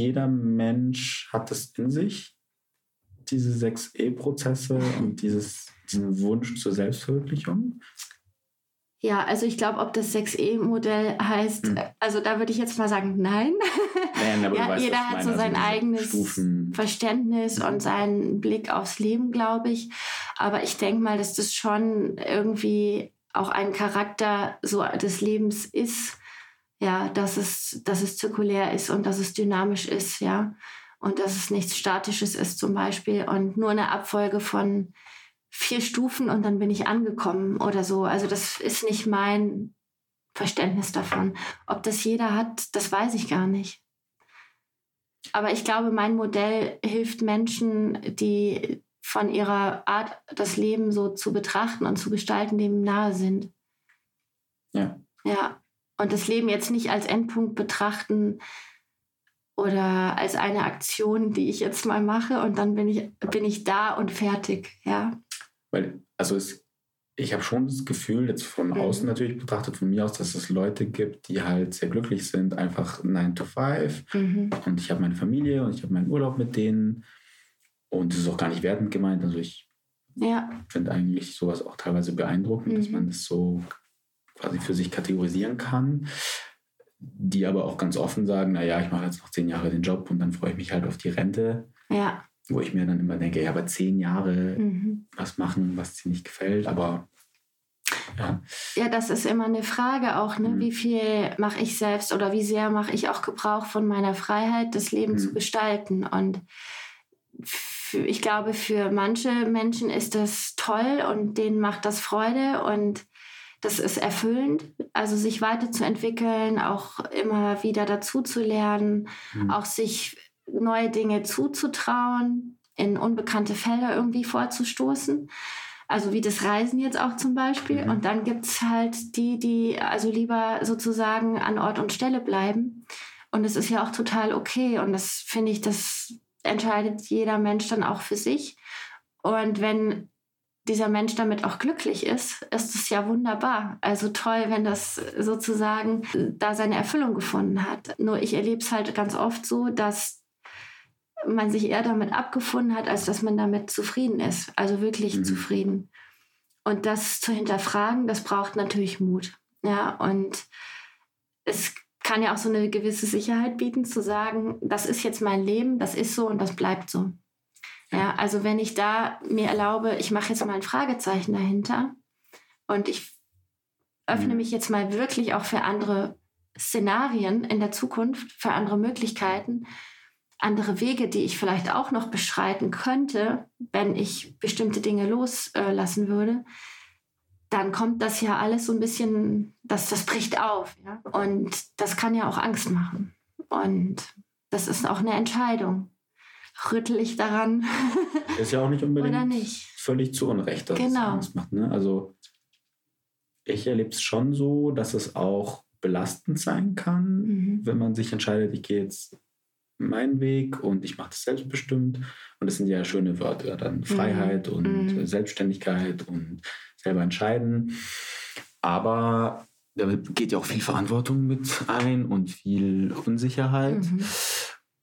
Jeder Mensch hat es in sich, diese 6E-Prozesse und dieses, diesen Wunsch zur Selbstverwirklichung? Ja, also ich glaube, ob das 6E-Modell heißt, Hm. also da würde ich jetzt mal sagen, nein. Nein, aber ja, weißt, jeder hat so sein also eigenes Stufen. Verständnis Mhm. und seinen Blick aufs Leben, glaube ich. Aber ich denke mal, dass das schon irgendwie auch ein Charakter so des Lebens ist, ja, dass es, dass es zirkulär ist und dass es dynamisch ist, ja. Und dass es nichts Statisches ist zum Beispiel und nur eine Abfolge von vier Stufen und dann bin ich angekommen oder so. Also das ist nicht mein Verständnis davon. Ob das jeder hat, das weiß ich gar nicht. Aber ich glaube, mein Modell hilft Menschen, die von ihrer Art, das Leben so zu betrachten und zu gestalten, dem nahe sind. Ja. Ja. Und das Leben jetzt nicht als Endpunkt betrachten oder als eine Aktion, die ich jetzt mal mache und dann bin ich, bin ich da und fertig. Ja. Weil, also es, ich habe schon das Gefühl, jetzt von außen natürlich betrachtet, von mir aus, dass es Leute gibt, die halt sehr glücklich sind, einfach 9 to 5 Mhm. und ich habe meine Familie und ich habe meinen Urlaub mit denen und es ist auch gar nicht wertend gemeint. Also ich Ja. finde eigentlich sowas auch teilweise beeindruckend, dass Mhm. man das so quasi für sich kategorisieren kann. Die aber auch ganz offen sagen, naja, ich mache jetzt noch zehn Jahre den Job und dann freue ich mich halt auf die Rente, Ja. wo ich mir dann immer denke, ja, aber zehn Jahre Mhm. was machen, was dir nicht gefällt, aber ja, Ja, das ist immer eine Frage auch, ne? Mhm. Wie viel mache ich selbst oder wie sehr mache ich auch Gebrauch von meiner Freiheit, das Leben Mhm. zu gestalten? Und für, ich glaube, für manche Menschen ist das toll und denen macht das Freude und das ist erfüllend, also sich weiterzuentwickeln, auch immer wieder dazu zu lernen, Mhm. auch sich neue Dinge zuzutrauen, in unbekannte Felder irgendwie vorzustoßen. Also wie das Reisen jetzt auch zum Beispiel. Mhm. Und dann gibt es halt die, die also lieber sozusagen an Ort und Stelle bleiben. Und es ist ja auch total okay. Und das finde ich, das entscheidet jeder Mensch dann auch für sich. Und wenn dieser Mensch damit auch glücklich ist, ist es ja wunderbar. Also toll, wenn das sozusagen da seine Erfüllung gefunden hat. Nur ich erlebe es halt ganz oft so, dass man sich eher damit abgefunden hat, als dass man damit zufrieden ist. Also wirklich Mhm. zufrieden. Und das zu hinterfragen, das braucht natürlich Mut. Ja, und es kann ja auch so eine gewisse Sicherheit bieten, zu sagen, das ist jetzt mein Leben, das ist so und das bleibt so. Ja, also wenn ich da mir erlaube, ich mache jetzt mal ein Fragezeichen dahinter und ich öffne Mhm. mich jetzt mal wirklich auch für andere Szenarien in der Zukunft, für andere Möglichkeiten, andere Wege, die ich vielleicht auch noch beschreiten könnte, wenn ich bestimmte Dinge loslassen würde, dann kommt das ja alles so ein bisschen, das, das bricht auf. Ja? Und das kann ja auch Angst machen. Und das ist auch eine Entscheidung. Rüttel ich daran ist ja auch nicht unbedingt nicht? völlig zu Unrecht, dass es Genau. Angst macht. Ne? Also ich erlebe es schon so, dass es auch belastend sein kann, Mhm. wenn man sich entscheidet, ich gehe jetzt meinen Weg und ich mache das selbstbestimmt. Und das sind ja schöne Wörter, dann Freiheit und Mhm. Selbstständigkeit und selber entscheiden. Aber da geht ja auch viel Verantwortung mit ein und viel Unsicherheit. Mhm.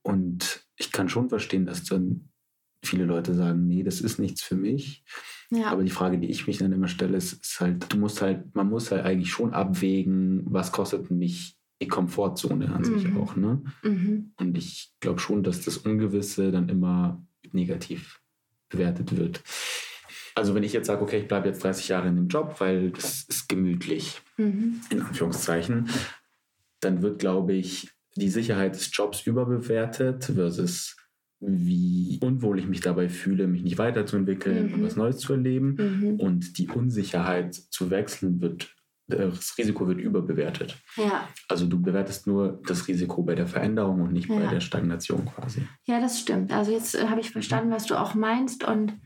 Und ich kann schon verstehen, dass dann viele Leute sagen, nee, das ist nichts für mich. Ja. Aber die Frage, die ich mich dann immer stelle, ist, ist halt, du musst halt, man muss halt eigentlich schon abwägen, was kostet mich die Komfortzone an sich Mhm. auch, ne? Mhm. Und ich glaube schon, dass das Ungewisse dann immer negativ bewertet wird. Also wenn ich jetzt sage, okay, ich bleibe jetzt 30 Jahre in dem Job, weil das ist gemütlich, Mhm. in Anführungszeichen, dann wird, glaube ich, die Sicherheit des Jobs überbewertet versus wie unwohl ich mich dabei fühle, mich nicht weiterzuentwickeln Mhm. und was Neues zu erleben. Mhm. Und die Unsicherheit zu wechseln wird, das Risiko wird überbewertet. Ja. Also du bewertest nur das Risiko bei der Veränderung und nicht bei Ja. der Stagnation quasi. Ja, das stimmt. Also jetzt äh, habe ich verstanden, was du auch meinst. Und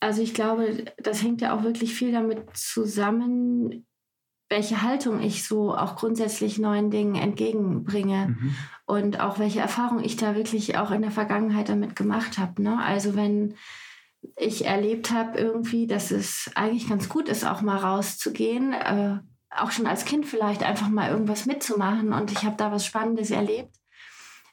also ich glaube, das hängt ja auch wirklich viel damit zusammen, welche Haltung ich so auch grundsätzlich neuen Dingen entgegenbringe Mhm. und auch welche Erfahrung ich da wirklich auch in der Vergangenheit damit gemacht habe. Ne? Also wenn ich erlebt habe irgendwie, dass es eigentlich ganz gut ist, auch mal rauszugehen, äh, auch schon als Kind vielleicht einfach mal irgendwas mitzumachen und ich habe da was Spannendes erlebt,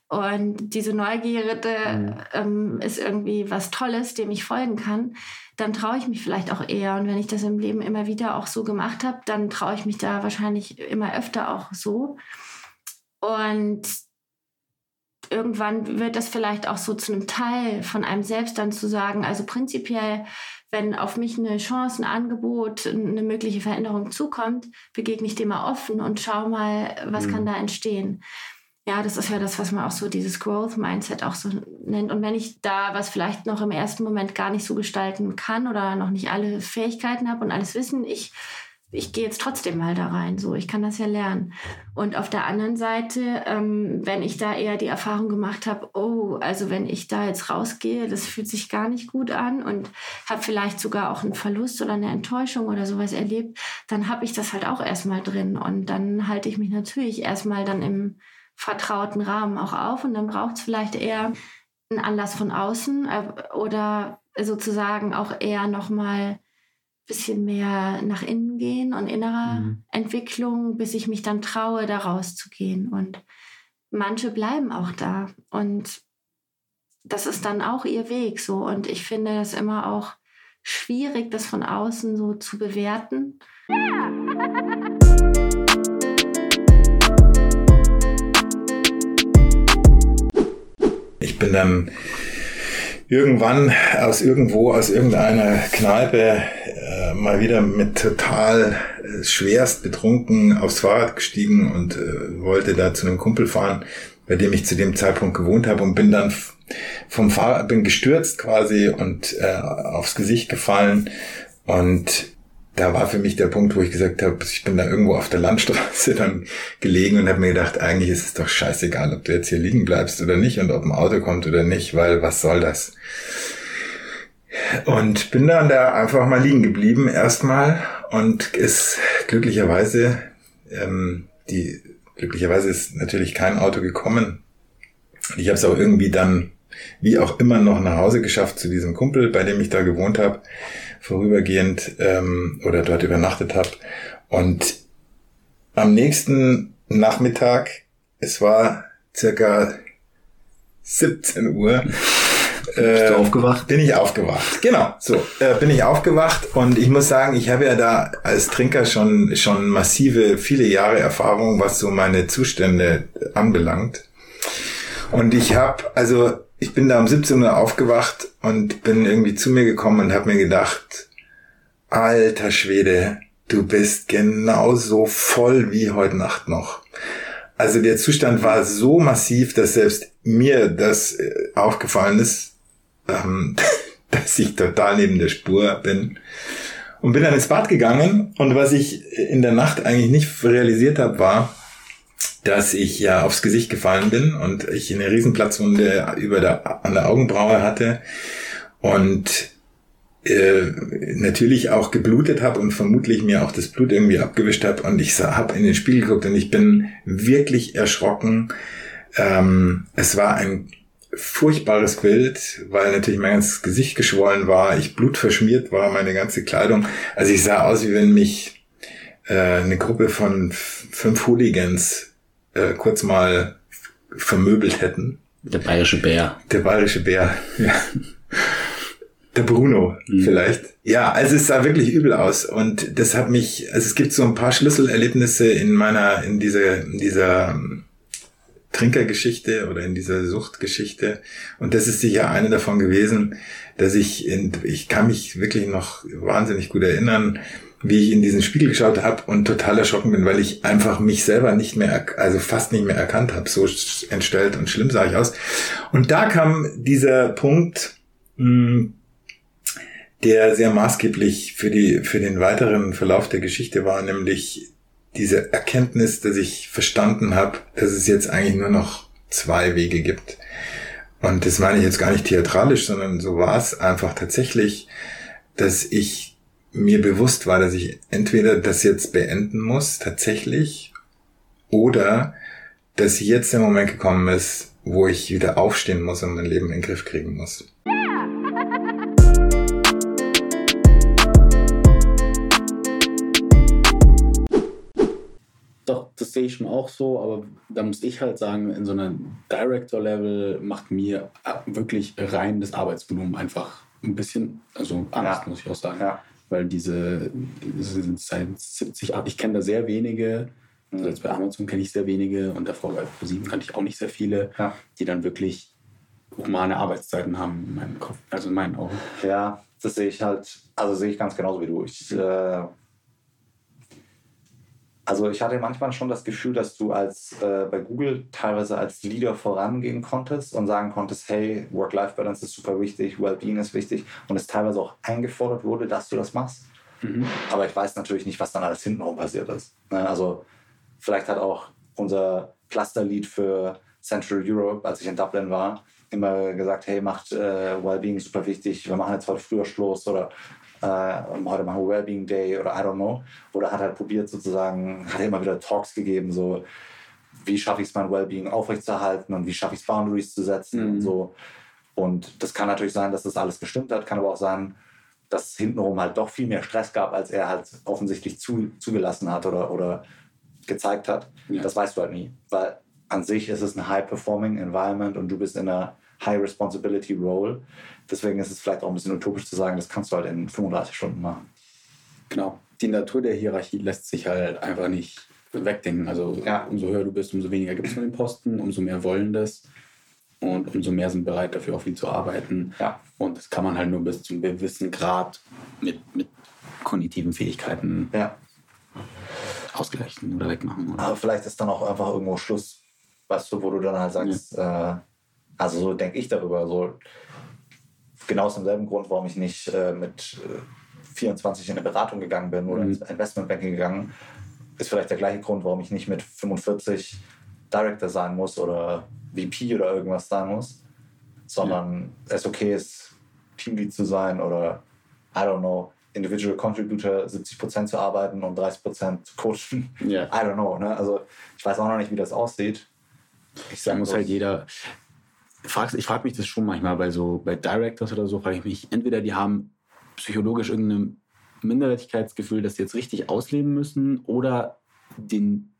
und diese Neugierde mhm. ähm, ist irgendwie was Tolles, dem ich folgen kann, dann traue ich mich vielleicht auch eher. Und wenn ich das im Leben immer wieder auch so gemacht habe, dann traue ich mich da wahrscheinlich immer öfter auch so. Und irgendwann wird das vielleicht auch so zu einem Teil von einem selbst dann zu sagen, also prinzipiell, wenn auf mich eine Chance, ein Angebot, eine mögliche Veränderung zukommt, begegne ich dem mal offen und schau mal, was mhm. kann da entstehen. Ja, das ist ja das, was man auch so dieses Growth Mindset auch so nennt. Und wenn ich da was vielleicht noch im ersten Moment gar nicht so gestalten kann oder noch nicht alle Fähigkeiten habe und alles Wissen, ich ich gehe jetzt trotzdem mal da rein. So, ich kann das ja lernen. Und auf der anderen Seite, ähm, wenn ich da eher die Erfahrung gemacht habe, oh, also wenn ich da jetzt rausgehe, das fühlt sich gar nicht gut an und habe vielleicht sogar auch einen Verlust oder eine Enttäuschung oder sowas erlebt, dann habe ich das halt auch erstmal drin. Und dann halte ich mich natürlich erstmal dann im vertrauten Rahmen auch auf und dann braucht es vielleicht eher einen Anlass von außen äh, oder sozusagen auch eher nochmal bisschen mehr nach innen gehen und innerer mhm. Entwicklung, bis ich mich dann traue, da rauszugehen. Und manche bleiben auch da. Und das ist dann auch ihr Weg so. Und ich finde das immer auch schwierig, das von außen so zu bewerten. Ich bin dann irgendwann aus irgendwo, aus irgendeiner Kneipe äh, mal wieder mit total äh, schwerst betrunken aufs Fahrrad gestiegen und äh, wollte da zu einem Kumpel fahren, bei dem ich zu dem Zeitpunkt gewohnt habe und bin dann vom Fahrrad, bin gestürzt quasi und äh, aufs Gesicht gefallen und da war für mich der Punkt, wo ich gesagt habe, ich bin da irgendwo auf der Landstraße dann gelegen und habe mir gedacht, eigentlich ist es doch scheißegal, ob du jetzt hier liegen bleibst oder nicht und ob ein Auto kommt oder nicht, weil was soll das? Und bin dann da einfach mal liegen geblieben erstmal und ist glücklicherweise, ähm, die glücklicherweise ist natürlich kein Auto gekommen. Ich habe es auch irgendwie dann, wie auch immer, noch nach Hause geschafft zu diesem Kumpel, bei dem ich da gewohnt habe vorübergehend ähm, oder dort übernachtet habe. Und am nächsten Nachmittag, es war circa 17 Uhr, bist du ähm, aufgewacht? Bin ich aufgewacht. Genau, so äh, bin ich aufgewacht und ich muss sagen, ich habe ja da als Trinker schon schon massive viele Jahre Erfahrung, was so meine Zustände anbelangt. Und ich habe also ich bin da um 17 Uhr aufgewacht und bin irgendwie zu mir gekommen und habe mir gedacht, alter Schwede, du bist genauso voll wie heute Nacht noch. Also der Zustand war so massiv, dass selbst mir das äh, aufgefallen ist, ähm, dass ich total neben der Spur bin. Und bin dann ins Bad gegangen und was ich in der Nacht eigentlich nicht realisiert habe, war, dass ich ja aufs Gesicht gefallen bin und ich eine Riesenplatzwunde über der, an der Augenbraue hatte und äh, natürlich auch geblutet habe und vermutlich mir auch das Blut irgendwie abgewischt habe und ich habe in den Spiegel geguckt und ich bin wirklich erschrocken. Ähm, es war ein furchtbares Bild, weil natürlich mein ganzes Gesicht geschwollen war, ich blutverschmiert war, meine ganze Kleidung. Also ich sah aus, wie wenn mich äh, eine Gruppe von fünf Hooligans äh, kurz mal vermöbelt hätten. Der bayerische Bär. Der bayerische Bär, ja. Der Bruno mhm. vielleicht. Ja, also es sah wirklich übel aus und das hat mich, also es gibt so ein paar Schlüsselerlebnisse in meiner, in dieser, in dieser ähm, Trinkergeschichte oder in dieser Suchtgeschichte und das ist sicher eine davon gewesen, dass ich, in, ich kann mich wirklich noch wahnsinnig gut erinnern, wie ich in diesen Spiegel geschaut habe und total erschrocken bin, weil ich einfach mich selber nicht mehr, also fast nicht mehr erkannt habe. So entstellt und schlimm sah ich aus. Und da kam dieser Punkt, hm, der sehr maßgeblich für die, für den weiteren Verlauf der Geschichte war, nämlich diese Erkenntnis, dass ich verstanden habe, dass es jetzt eigentlich nur noch zwei Wege gibt. Und das meine ich jetzt gar nicht theatralisch, sondern so war es einfach tatsächlich, dass ich mir bewusst war, dass ich entweder das jetzt beenden muss, tatsächlich, oder dass jetzt der Moment gekommen ist, wo ich wieder aufstehen muss und mein Leben in den Griff kriegen muss. doch, das sehe ich schon auch so, aber da muss ich halt sagen, in so einem Director-Level macht mir äh, wirklich rein das Arbeitsvolumen einfach ein bisschen, also Angst, ja. muss ich auch sagen. Ja. Weil diese, diese sind seit 70, ich kenne da sehr wenige, also jetzt bei Amazon kenne ich sehr wenige und davor bei ProSieben kannte ich auch nicht sehr viele, ja. die dann wirklich humane Arbeitszeiten haben in meinem Kopf, also in meinen Augen. Ja, das sehe ich halt, also sehe ich ganz genauso wie du. Ich, äh, also ich hatte manchmal schon das Gefühl, dass du als äh, bei Google teilweise als Leader vorangehen konntest und sagen konntest, hey, Work-Life-Balance ist super wichtig, Wellbeing ist wichtig und es teilweise auch eingefordert wurde, dass du das machst. Mhm. Aber ich weiß natürlich nicht, was dann alles hintenrum passiert ist. Ne, also vielleicht hat auch unser Cluster-Lead für Central Europe, als ich in Dublin war, immer gesagt, hey, macht äh, Wellbeing super wichtig, wir machen jetzt heute früher Schluss oder äh, heute machen wir Wellbeing Day oder I don't know. Oder hat halt probiert sozusagen, hat immer wieder Talks gegeben, so wie schaffe ich es, mein Wellbeing aufrechtzuerhalten und wie schaffe ich es, Boundaries zu setzen mhm. und so. Und das kann natürlich sein, dass das alles gestimmt hat, kann aber auch sein, dass es hintenrum halt doch viel mehr Stress gab, als er halt offensichtlich zu, zugelassen hat oder, oder gezeigt hat. Ja. Das weißt du halt nie. Weil an sich ist es ein High-Performing Environment und du bist in einer High-Responsibility-Role. Deswegen ist es vielleicht auch ein bisschen utopisch zu sagen, das kannst du halt in 35 Stunden machen. Genau. Die Natur der Hierarchie lässt sich halt einfach nicht wegdenken. Also ja. umso höher du bist, umso weniger gibt es von den Posten, umso mehr wollen das. Und umso mehr sind bereit, dafür auch viel zu arbeiten. Ja. Und das kann man halt nur bis zu einem gewissen Grad mit, mit kognitiven Fähigkeiten ja. ausgleichen oder wegmachen. Oder? Aber vielleicht ist dann auch einfach irgendwo Schluss, weißt du, wo du dann halt sagst, ja. äh, also so denke ich darüber. So, genau aus demselben Grund, warum ich nicht äh, mit äh, 24 in eine Beratung gegangen bin oder mhm. ins Investmentbanking gegangen, ist vielleicht der gleiche Grund, warum ich nicht mit 45 Director sein muss oder VP oder irgendwas sein muss, sondern ja. es okay ist, Teamlead zu sein oder, I don't know, Individual Contributor 70% zu arbeiten und 30% zu coachen. Yeah. I don't know. Ne? Also ich weiß auch noch nicht, wie das aussieht. Ich sage, muss halt jeder, fragst, ich frage mich das schon manchmal bei so bei Directors oder so, frage ich mich, entweder die haben psychologisch irgendein Minderwertigkeitsgefühl, das sie jetzt richtig ausleben müssen, oder den,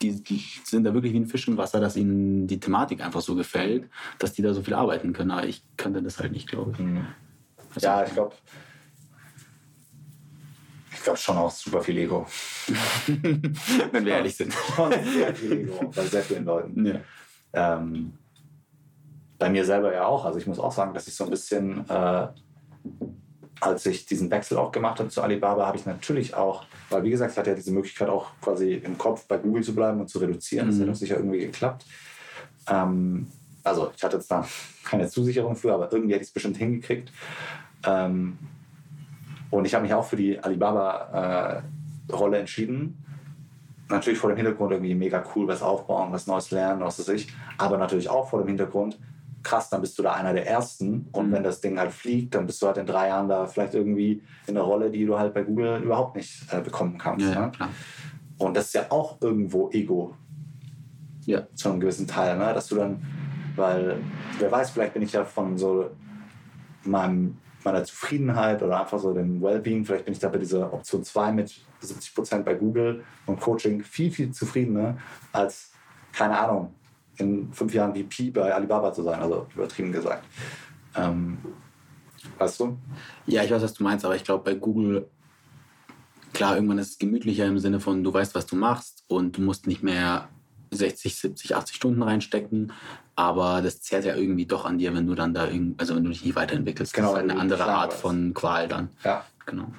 die, die, sind da wirklich wie ein Fisch im Wasser, dass ihnen die Thematik einfach so gefällt, dass die da so viel arbeiten können. Aber ich könnte das halt nicht, glaube ich. Mhm. Also, ja, ich glaube, ich glaube schon auch super viel Ego. Wenn wir ehrlich sind. Schon sehr viel Ego bei sehr vielen Leuten. Ja. Ähm, bei mir selber ja auch. Also ich muss auch sagen, dass ich so ein bisschen, äh, als ich diesen Wechsel auch gemacht habe zu Alibaba, habe ich natürlich auch, weil wie gesagt, ich hatte ja diese Möglichkeit auch quasi im Kopf bei Google zu bleiben und zu reduzieren. Mhm. Das hat auch sicher irgendwie geklappt. Ähm, also ich hatte jetzt da keine Zusicherung für, aber irgendwie hätte ich es bestimmt hingekriegt. Ähm, und ich habe mich auch für die Alibaba-Rolle äh, entschieden. Natürlich vor dem Hintergrund irgendwie mega cool, was aufbauen, was Neues lernen, was weiß ich. Aber natürlich auch vor dem Hintergrund, krass, dann bist du da einer der Ersten. Und mhm. wenn das Ding halt fliegt, dann bist du halt in drei Jahren da vielleicht irgendwie in einer Rolle, die du halt bei Google überhaupt nicht äh, bekommen kannst. Ja, ne? Und das ist ja auch irgendwo Ego. Ja. Zu einem gewissen Teil, ne? dass du dann, weil, wer weiß, vielleicht bin ich ja von so meinem, meiner Zufriedenheit oder einfach so dem Wellbeing, vielleicht bin ich da bei dieser Option 2 mit 70 Prozent bei Google und Coaching viel, viel zufriedener als, keine Ahnung, in fünf Jahren VP bei Alibaba zu sein, also übertrieben gesagt. Ähm, weißt du? Ja, ich weiß, was du meinst, aber ich glaube, bei Google, klar, irgendwann ist es gemütlicher im Sinne von, du weißt, was du machst und du musst nicht mehr 60, 70, 80 Stunden reinstecken, aber das zehrt ja irgendwie doch an dir, wenn du dann da irgendwie, also wenn du dich nicht weiterentwickelst. Genau, das ist halt eine andere Art von Qual dann. Ja. Genau.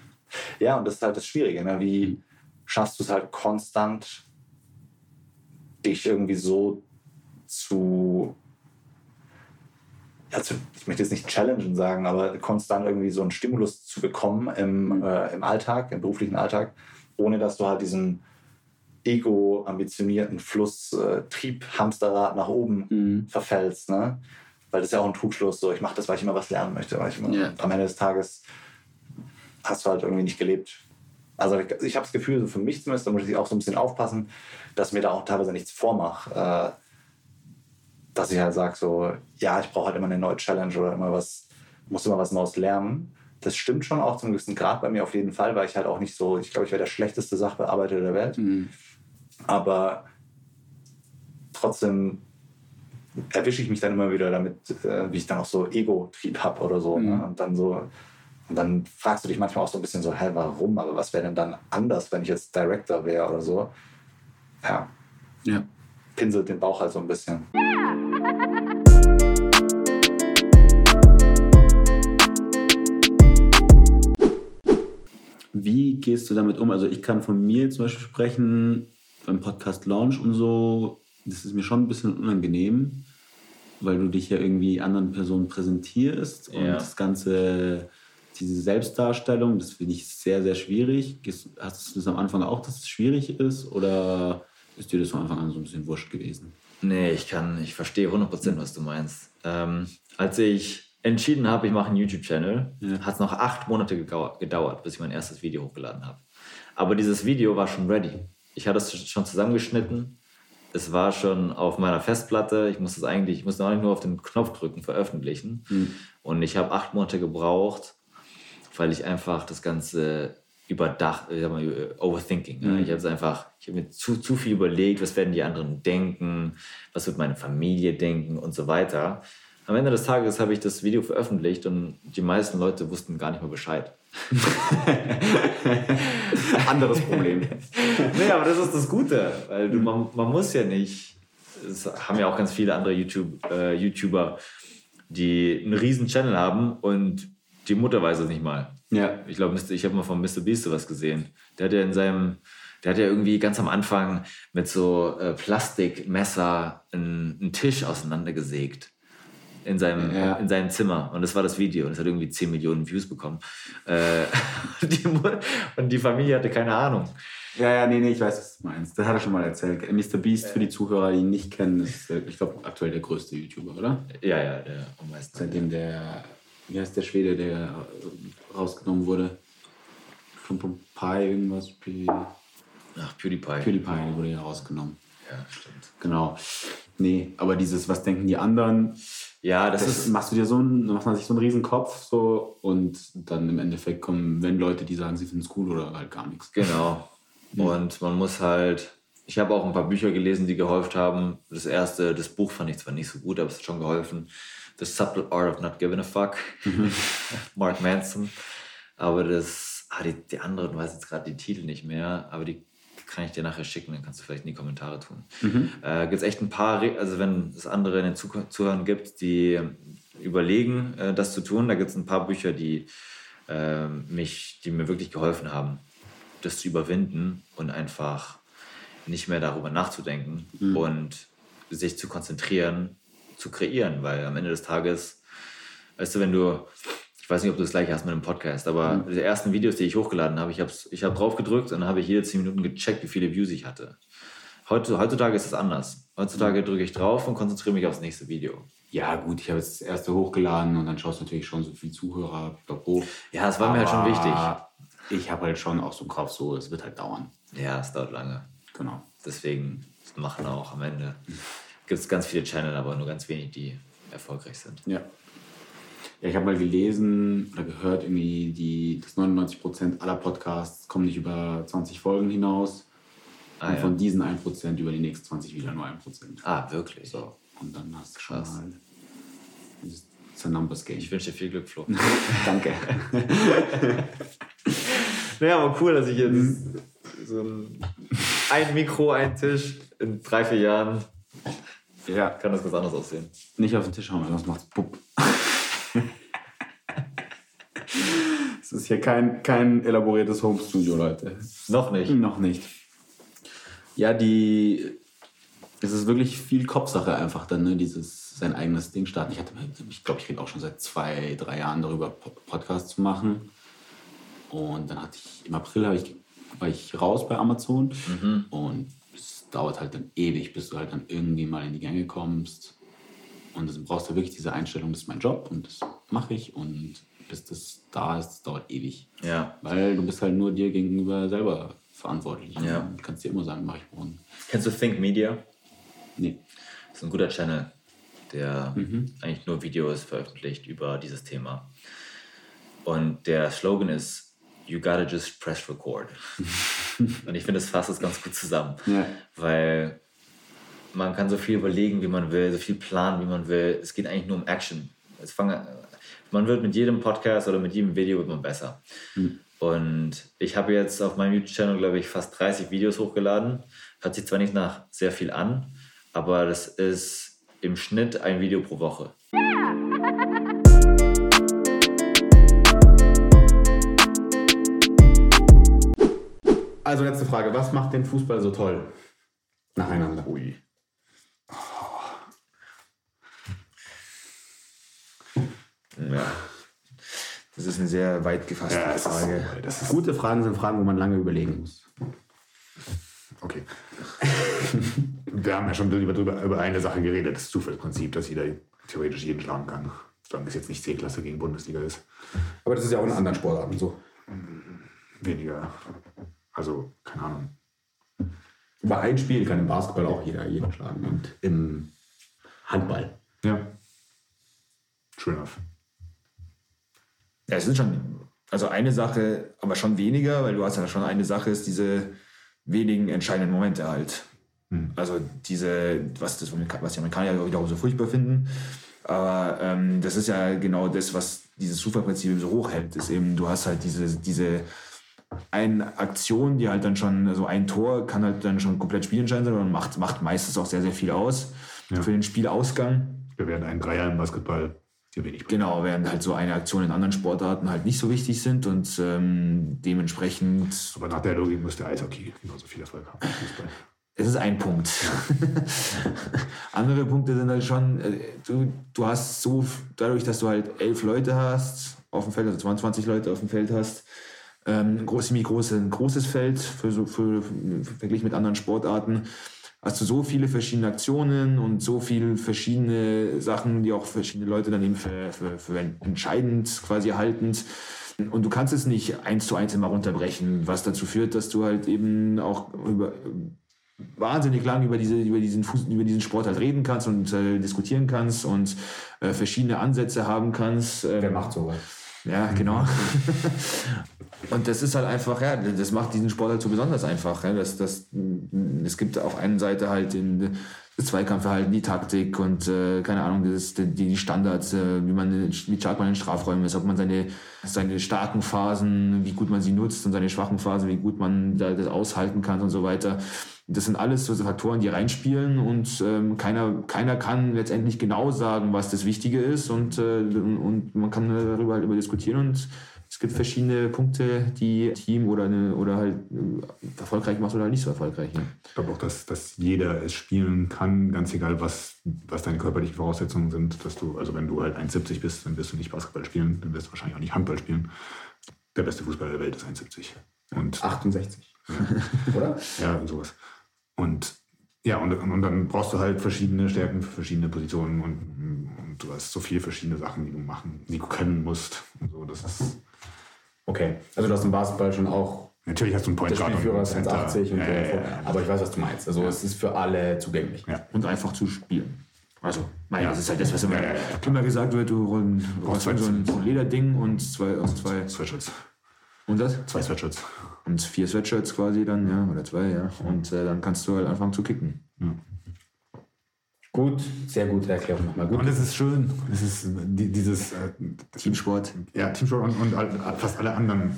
Ja, und das ist halt das Schwierige. Ne? Wie schaffst du es halt konstant, dich irgendwie so zu, also ich möchte jetzt nicht challengen sagen, aber konstant irgendwie so einen Stimulus zu bekommen im, mhm. äh, im Alltag, im beruflichen Alltag, ohne dass du halt diesen ego-ambitionierten Fluss, äh, Trieb, Hamsterrad nach oben mhm. verfällst. Ne? Weil das ist ja auch ein Trugschluss, so ich mache das, weil ich immer was lernen möchte. Weil ich immer, yeah. Am Ende des Tages hast du halt irgendwie nicht gelebt. Also ich, ich habe das Gefühl, so für mich zumindest, da muss ich auch so ein bisschen aufpassen, dass mir da auch teilweise nichts vormache. Äh, dass ich halt sage, so, ja, ich brauche halt immer eine neue Challenge oder immer was, muss immer was Neues lernen. Das stimmt schon auch zum gewissen Grad bei mir auf jeden Fall, weil ich halt auch nicht so, ich glaube, ich wäre der schlechteste Sachbearbeiter der Welt. Mhm. Aber trotzdem erwische ich mich dann immer wieder damit, äh, wie ich dann auch so Ego-Trieb habe oder so. Ne? Mhm. Ne? Und dann so, und dann fragst du dich manchmal auch so ein bisschen so, hä, warum? Aber was wäre denn dann anders, wenn ich jetzt Director wäre oder so? Ja. Ja. Pinselt den Bauch halt so ein bisschen. Wie gehst du damit um? Also ich kann von mir zum Beispiel sprechen, beim Podcast Launch und so, das ist mir schon ein bisschen unangenehm, weil du dich ja irgendwie anderen Personen präsentierst und ja. das Ganze, diese Selbstdarstellung, das finde ich sehr, sehr schwierig. Hast du das am Anfang auch, dass es schwierig ist oder ist dir das von Anfang an so ein bisschen wurscht gewesen? Nee, ich kann, ich verstehe 100%, was du meinst. Ähm, als ich entschieden habe, ich mache einen YouTube-Channel, ja. hat es noch acht Monate gedauert, bis ich mein erstes Video hochgeladen habe. Aber dieses Video war schon ready. Ich hatte es schon zusammengeschnitten. Es war schon auf meiner Festplatte. Ich musste es eigentlich, ich musste eigentlich nur auf den Knopf drücken, veröffentlichen. Mhm. Und ich habe acht Monate gebraucht, weil ich einfach das Ganze überdacht, ich sag mal, Overthinking. Mhm. Ich habe es einfach, ich habe mir zu, zu viel überlegt, was werden die anderen denken, was wird meine Familie denken und so weiter. Am Ende des Tages habe ich das Video veröffentlicht und die meisten Leute wussten gar nicht mehr Bescheid. Anderes Problem. nee, aber das ist das Gute, weil du, man, man muss ja nicht, es haben ja auch ganz viele andere YouTube, äh, YouTuber, die einen riesen Channel haben und die Mutter weiß es nicht mal. Ja. Ich glaube, ich habe mal von Mr. Beast was gesehen. Der hat ja in seinem, der hat ja irgendwie ganz am Anfang mit so äh, Plastikmesser einen, einen Tisch auseinandergesägt in seinem, ja. in seinem Zimmer. Und das war das Video. Und es hat irgendwie 10 Millionen Views bekommen. Äh, die, und die Familie hatte keine Ahnung. Ja, ja, nee, nee, ich weiß, was du meinst. Das hat er schon mal erzählt. Mr. Beast, für die Zuhörer, die ihn nicht kennen, ist, ich glaube, aktuell der größte YouTuber, oder? Ja, ja, der am meisten. Seitdem der, wie heißt der Schwede, der rausgenommen wurde? Von Pie, irgendwas? Ach, PewDiePie. PewDiePie wurde ja rausgenommen. Ja, stimmt. Genau. Nee, aber dieses, was denken die anderen? Ja, das, das ist. Machst du dir so einen, macht man sich so einen riesen Kopf so und dann im Endeffekt kommen, wenn Leute, die sagen, sie finden es cool oder halt gar nichts. Genau. Und man muss halt. Ich habe auch ein paar Bücher gelesen, die geholfen haben. Das erste, das Buch fand ich zwar nicht so gut, aber es hat schon geholfen. The Subtle Art of Not Giving a Fuck. Mhm. Mark Manson. Aber das, ah, die, die anderen, weiß jetzt gerade die Titel nicht mehr, aber die kann ich dir nachher schicken, dann kannst du vielleicht in die Kommentare tun. Mhm. Äh, gibt es echt ein paar, also wenn es andere in den Zuhörern gibt, die überlegen, äh, das zu tun, da gibt es ein paar Bücher, die, äh, mich, die mir wirklich geholfen haben, das zu überwinden und einfach nicht mehr darüber nachzudenken mhm. und sich zu konzentrieren, zu kreieren, weil am Ende des Tages, weißt du, wenn du ich weiß nicht, ob du das gleiche hast mit dem Podcast, aber mhm. die ersten Videos, die ich hochgeladen habe, ich habe ich hab drauf gedrückt und dann habe ich jede 10 Minuten gecheckt, wie viele Views ich hatte. Heute, heutzutage ist es anders. Heutzutage mhm. drücke ich drauf und konzentriere mich aufs nächste Video. Ja, gut, ich habe jetzt das erste hochgeladen und dann schaust du natürlich schon so viele Zuhörer hoch. Ja, das war aber mir halt schon wichtig. Ich habe halt schon auch so Kopf, so, es wird halt dauern. Ja, es dauert lange. Genau. Deswegen machen auch am Ende. Gibt es ganz viele Channel, aber nur ganz wenig, die erfolgreich sind. Ja. Ja, ich habe mal gelesen oder gehört, irgendwie die, dass 99% aller Podcasts kommen nicht über 20 Folgen hinaus. Ah, und ja. von diesen 1% über die nächsten 20 wieder nur 1%. Ah, wirklich? So. Und dann hast du schon Krass. mal dieses a Numbers Game. Ich wünsche dir viel Glück, Flo. Danke. naja, aber cool, dass ich jetzt mhm. so ein, ein Mikro, ein Tisch in drei, vier Jahren ja. kann das ganz anders aussehen. Nicht auf den Tisch hauen, sonst macht's Bupp. Es ist hier kein, kein elaboriertes Home-Studio, Leute. Noch nicht. Noch nicht. Ja, die. Es ist wirklich viel Kopfsache einfach dann, ne? Dieses sein eigenes Ding starten. Ich hatte, ich glaube, ich rede auch schon seit zwei, drei Jahren darüber, Podcasts zu machen. Und dann hatte ich im April ich, war ich raus bei Amazon mhm. und dauert halt dann ewig, bis du halt dann irgendwie mal in die Gänge kommst. Und dann brauchst du wirklich diese Einstellung, das ist mein Job und das mache ich und bis das da ist, das dauert ewig. Ja. Weil du bist halt nur dir gegenüber selber verantwortlich. Ja. Du kannst dir immer sagen, mach ich morgen. Kennst du Think Media? Nee. Das ist ein guter Channel, der mhm. eigentlich nur Videos veröffentlicht über dieses Thema. Und der Slogan ist you gotta just press record. und ich finde, das fasst das ganz gut zusammen. Ja. Weil man kann so viel überlegen, wie man will, so viel planen, wie man will. Es geht eigentlich nur um Action. Es fange, man wird mit jedem Podcast oder mit jedem Video wird man besser. Mhm. Und ich habe jetzt auf meinem YouTube-Channel, glaube ich, fast 30 Videos hochgeladen. Hört sich zwar nicht nach sehr viel an, aber das ist im Schnitt ein Video pro Woche. Also letzte Frage, was macht den Fußball so toll? Nacheinander. Ui. Ja. Das ist eine sehr weit gefasste ja, Frage. Ist, Gute Fragen sind Fragen, wo man lange überlegen muss. Okay. Wir haben ja schon über, über eine Sache geredet, das Zufallsprinzip, dass jeder theoretisch jeden schlagen kann. Solange es jetzt nicht C-Klasse gegen Bundesliga ist. Aber das ist ja auch in anderen Sportarten so. Weniger. Also, keine Ahnung. Über ein Spiel kann im Basketball auch jeder jeden schlagen und im Handball. Ja. True enough. Ja, es sind schon, also eine Sache, aber schon weniger, weil du hast ja schon eine Sache, ist diese wenigen entscheidenden Momente halt. Hm. Also diese, was, das, was die Amerikaner ja wiederum so furchtbar finden. Aber ähm, das ist ja genau das, was dieses Zufallprinzip so hochhält. Ist eben, du hast halt diese, diese eine Aktion, die halt dann schon, so also ein Tor kann halt dann schon komplett spielentscheidend sein und macht, macht meistens auch sehr, sehr viel aus ja. für den Spielausgang. Wir werden einen Dreier im Basketball sehr wenig. Genau, während halt so eine Aktion in anderen Sportarten halt nicht so wichtig sind und ähm, dementsprechend. Aber nach der Logik müsste Eishockey genauso viel Erfolg haben. Es ist ein Punkt. Andere Punkte sind halt schon, äh, du, du hast so, dadurch, dass du halt elf Leute hast auf dem Feld, also 22 Leute auf dem Feld hast, ähm, groß, ziemlich große, ein großes Feld für, so, für, für, verglichen mit anderen Sportarten. Hast du so viele verschiedene Aktionen und so viele verschiedene Sachen, die auch verschiedene Leute dann eben für, für, für entscheidend quasi haltend. Und du kannst es nicht eins zu eins immer runterbrechen, was dazu führt, dass du halt eben auch über, wahnsinnig lang über, diese, über, diesen, Fuß, über diesen Sport halt reden kannst und äh, diskutieren kannst und äh, verschiedene Ansätze haben kannst. Ähm, Wer macht sowas? Ja, genau. Und das ist halt einfach, ja, das macht diesen Sport halt so besonders einfach. Ja. Das, das, es gibt auf einer Seite halt den, Zweikampfverhalten, die Taktik und äh, keine Ahnung, das, die, die Standards, äh, wie man wie stark man in Strafräumen ist, ob man seine, seine starken Phasen, wie gut man sie nutzt und seine schwachen Phasen, wie gut man da, das aushalten kann und so weiter. Das sind alles so Faktoren, die reinspielen und ähm, keiner, keiner kann letztendlich genau sagen, was das Wichtige ist und, äh, und man kann darüber halt über diskutieren und es gibt verschiedene Punkte, die Team oder, eine, oder halt äh, erfolgreich macht oder nicht so erfolgreich. Ne? Ich glaube auch, dass, dass jeder es spielen kann, ganz egal, was, was deine körperlichen Voraussetzungen sind. Dass du, also wenn du halt 1,70 bist, dann wirst du nicht Basketball spielen, dann wirst du wahrscheinlich auch nicht Handball spielen. Der beste Fußballer der Welt ist 1,70. Und 68. Ja. oder? Ja, und sowas. Und ja, und, und dann brauchst du halt verschiedene Stärken für verschiedene Positionen und, und du hast so viele verschiedene Sachen, die du machen, die du können musst. Und so, das ist Okay, also du hast im Basketball schon auch. Natürlich hast du einen Point Guard. Spielführer ist 1,80 und ja, ja, ja, Aber ich weiß, was du meinst. Also es ist für alle zugänglich. Und einfach zu spielen. Also, naja, das ist halt das, was immer, immer gesagt wird: du rollst so ein, so ein Lederding und zwei, und zwei Sweatshirts. Und das? Zwei Sweatshirts. Und vier Sweatshirts quasi dann, ja, oder zwei, ja. Und äh, dann kannst du halt anfangen zu kicken. Gut, sehr gute Erklärung nochmal. Gut. Und es ist schön, es ist dieses äh, Teamsport. Ja, Teamsport und, und, fast alle anderen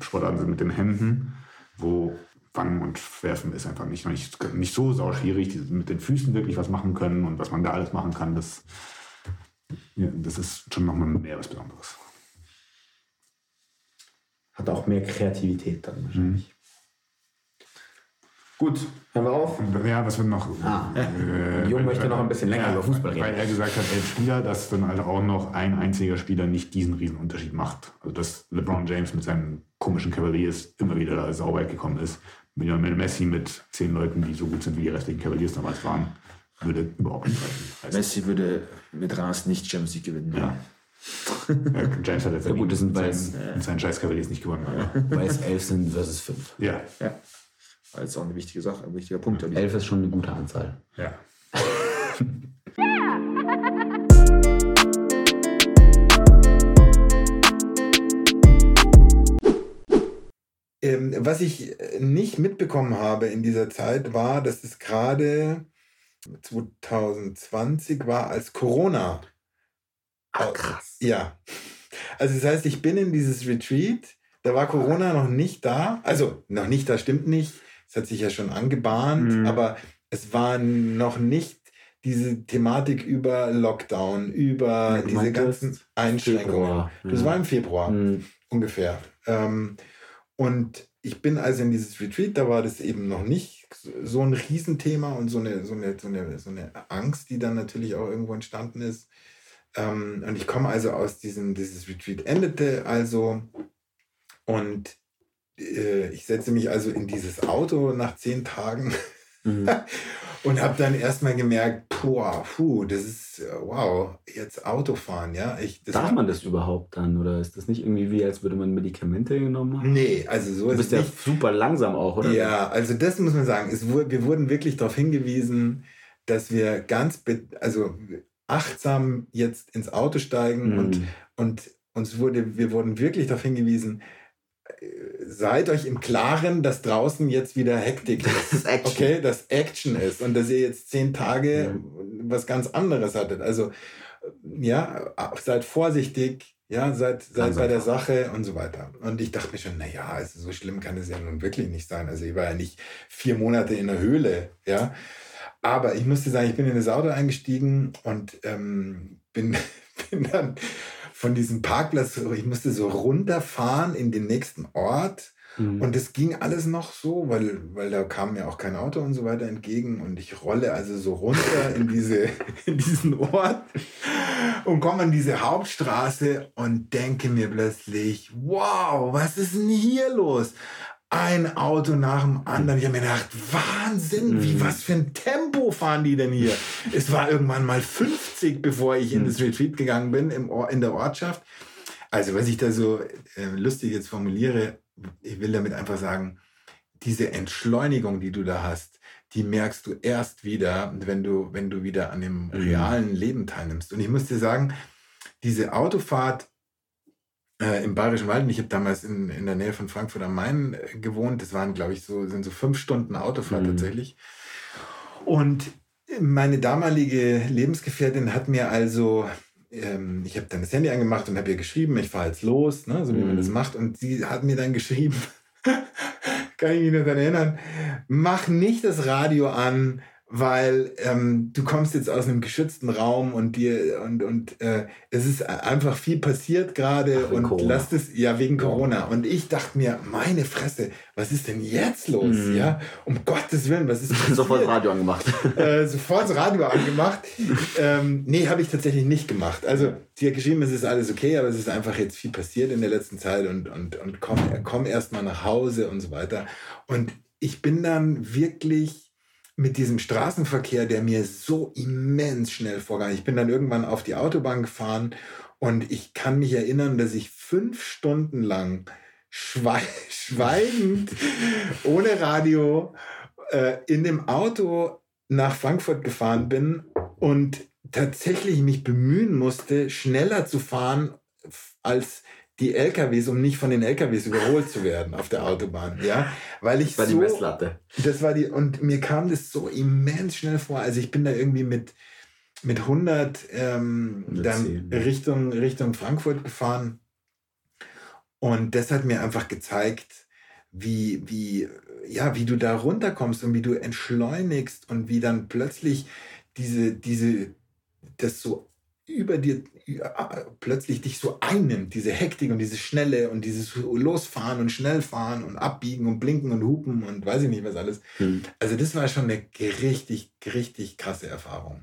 Sportarten sind mit den Händen, wo Fangen und Werfen ist einfach nicht, nicht, nicht so sauschwierig, die mit den Füßen wirklich was machen können und was man da alles machen kann, das, ja, das ist schon nochmal mehr was Besonderes. Hat auch mehr Kreativität dann wahrscheinlich. Mhm. Gut, hören wir auf. Ja, was wird noch? Ah, äh, Jung möchte noch ein bisschen länger ja, über Fußball reden. Weil er gesagt hat, elf Spieler, dass dann halt auch noch ein einziger Spieler nicht diesen riesen Unterschied macht. Also dass LeBron James mit seinen komischen Cavaliers immer wieder sauber gekommen ist. Mit Messi mit zehn Leuten, die so gut sind wie die restlichen Cavaliers damals waren, würde überhaupt nicht reichen. Messi würde mit Ras nicht Champions League gewinnen. Ja. ja, James hat jetzt ja, gut, das sind mit, seinen, mit seinen scheiß Cavaliers nicht gewonnen. Weil es elf sind versus fünf. Ja. ja als auch eine wichtige Sache, ein wichtiger Punkt. Elf ist schon eine gute Anzahl. Ja. ähm, was ich nicht mitbekommen habe in dieser Zeit war, dass es gerade 2020 war, als Corona. Ach, krass. Ja. Also das heißt, ich bin in dieses Retreat, da war Corona noch nicht da. Also noch nicht, das stimmt nicht. Es hat sich ja schon angebahnt, mhm. aber es war noch nicht diese Thematik über Lockdown, über ja, diese ganzen Einschränkungen. Februar. Das ja. war im Februar mhm. ungefähr. Ähm, und ich bin also in dieses Retreat, da war das eben noch nicht so ein Riesenthema und so eine, so eine, so eine, so eine Angst, die dann natürlich auch irgendwo entstanden ist. Ähm, und ich komme also aus diesem, dieses Retreat endete also und äh, ich setze mich also in dieses Auto nach zehn Tagen mhm. und habe dann erstmal gemerkt, boah, puh, das ist, äh, wow, jetzt Autofahren, ja. Ich, Darf man das überhaupt dann oder ist das nicht irgendwie wie, als würde man Medikamente genommen haben? Nee, also so du bist ja nicht. super langsam auch, oder? Ja, also das muss man sagen. Es, wir wurden wirklich darauf hingewiesen, dass wir ganz, also achtsam jetzt ins Auto steigen mhm. und, und uns wurde, wir wurden wirklich darauf hingewiesen, seid euch im Klaren, dass draußen jetzt wieder Hektik ist. Das okay, dass Action ist und dass ihr jetzt zehn Tage mhm. was ganz anderes hattet. Also ja, seid vorsichtig, ja, seid, seid bei der Sache und so weiter. Und ich dachte mir schon, naja, also so schlimm kann es ja nun wirklich nicht sein. Also ich war ja nicht vier Monate in der Höhle, ja. Aber ich musste sagen, ich bin in das Auto eingestiegen und ähm, bin, bin dann von diesem Parkplatz, ich musste so runterfahren in den nächsten Ort. Mhm. Und es ging alles noch so, weil, weil da kam mir auch kein Auto und so weiter entgegen. Und ich rolle also so runter in, diese, in diesen Ort und komme an diese Hauptstraße und denke mir plötzlich, wow, was ist denn hier los? Ein Auto nach dem anderen. Ich habe mir gedacht, Wahnsinn, wie mhm. was für ein Tempo fahren die denn hier? es war irgendwann mal 50, bevor ich in das mhm. Retreat gegangen bin im in der Ortschaft. Also, was ich da so äh, lustig jetzt formuliere, ich will damit einfach sagen, diese Entschleunigung, die du da hast, die merkst du erst wieder, wenn du, wenn du wieder an dem mhm. realen Leben teilnimmst. Und ich muss dir sagen, diese Autofahrt äh, im Bayerischen Wald. Und ich habe damals in, in der Nähe von Frankfurt am Main äh, gewohnt. Das waren, glaube ich, so, sind so fünf Stunden Autofahrt mhm. tatsächlich. Und meine damalige Lebensgefährtin hat mir also, ähm, ich habe dann das Handy angemacht und habe ihr geschrieben, ich fahre jetzt los, ne, so wie mhm. man das macht. Und sie hat mir dann geschrieben, kann ich mich nur daran erinnern, mach nicht das Radio an, weil ähm, du kommst jetzt aus einem geschützten Raum und dir und und äh, es ist einfach viel passiert gerade und Corona. lasst es ja wegen Corona. Und ich dachte mir meine Fresse was ist denn jetzt los mhm. ja? Um Gottes willen was ist passiert? sofort Radio angemacht. Äh, sofort das Radio angemacht. Ähm, nee habe ich tatsächlich nicht gemacht. Also sie hat geschrieben es ist alles okay aber es ist einfach jetzt viel passiert in der letzten Zeit und und und komm komm erst mal nach Hause und so weiter. Und ich bin dann wirklich mit diesem Straßenverkehr, der mir so immens schnell vorgang. Ich bin dann irgendwann auf die Autobahn gefahren und ich kann mich erinnern, dass ich fünf Stunden lang schwe schweigend, ohne Radio, äh, in dem Auto nach Frankfurt gefahren bin und tatsächlich mich bemühen musste, schneller zu fahren als die LKWs, um nicht von den LKWs überholt zu werden auf der Autobahn, ja, weil ich das war so, die Messlatte. Das war die und mir kam das so immens schnell vor. Also ich bin da irgendwie mit mit 100 ähm, dann Richtung Richtung Frankfurt gefahren und das hat mir einfach gezeigt, wie wie ja wie du da runterkommst und wie du entschleunigst und wie dann plötzlich diese diese das so über dir plötzlich dich so einnimmt, diese Hektik und diese Schnelle und dieses Losfahren und Schnellfahren und Abbiegen und Blinken und Hupen und weiß ich nicht was alles. Mhm. Also das war schon eine richtig, richtig krasse Erfahrung.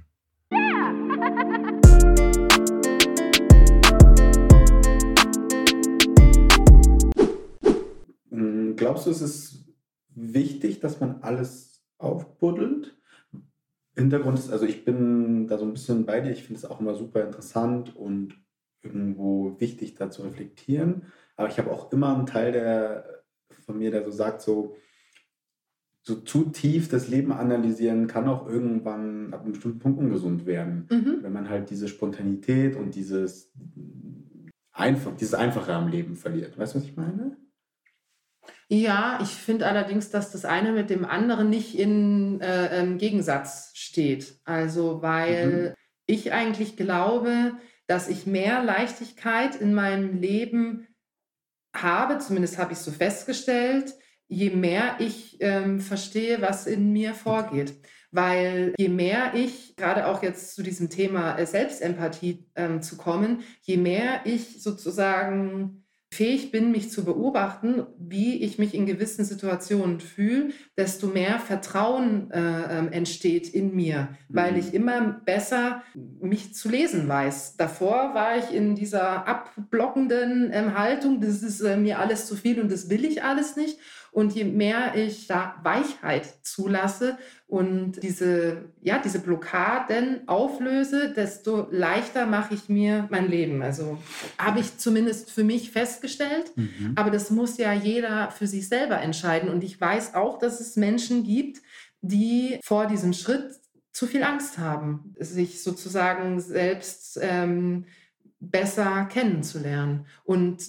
Hm, glaubst du, es ist wichtig, dass man alles aufbuddelt? Hintergrund ist, also ich bin da so ein bisschen bei dir. Ich finde es auch immer super interessant und irgendwo wichtig, da zu reflektieren. Aber ich habe auch immer einen Teil der, von mir, der so sagt, so, so zu tief das Leben analysieren kann auch irgendwann ab einem bestimmten Punkt ungesund werden. Mhm. Wenn man halt diese Spontanität und dieses, einfach, dieses Einfache am Leben verliert. Weißt du, was ich meine? Ja, ich finde allerdings, dass das eine mit dem anderen nicht in äh, im Gegensatz steht. Also, weil mhm. ich eigentlich glaube, dass ich mehr Leichtigkeit in meinem Leben habe, zumindest habe ich so festgestellt, je mehr ich ähm, verstehe, was in mir vorgeht. Weil je mehr ich, gerade auch jetzt zu diesem Thema äh, Selbstempathie ähm, zu kommen, je mehr ich sozusagen fähig bin, mich zu beobachten, wie ich mich in gewissen Situationen fühle, desto mehr Vertrauen äh, äh, entsteht in mir, weil mhm. ich immer besser mich zu lesen weiß. Davor war ich in dieser abblockenden ähm, Haltung, das ist äh, mir alles zu viel und das will ich alles nicht. Und je mehr ich da Weichheit zulasse und diese, ja, diese Blockaden auflöse, desto leichter mache ich mir mein Leben. Also habe ich zumindest für mich festgestellt. Mhm. Aber das muss ja jeder für sich selber entscheiden. Und ich weiß auch, dass es Menschen gibt, die vor diesem Schritt zu viel Angst haben, sich sozusagen selbst ähm, besser kennenzulernen. Und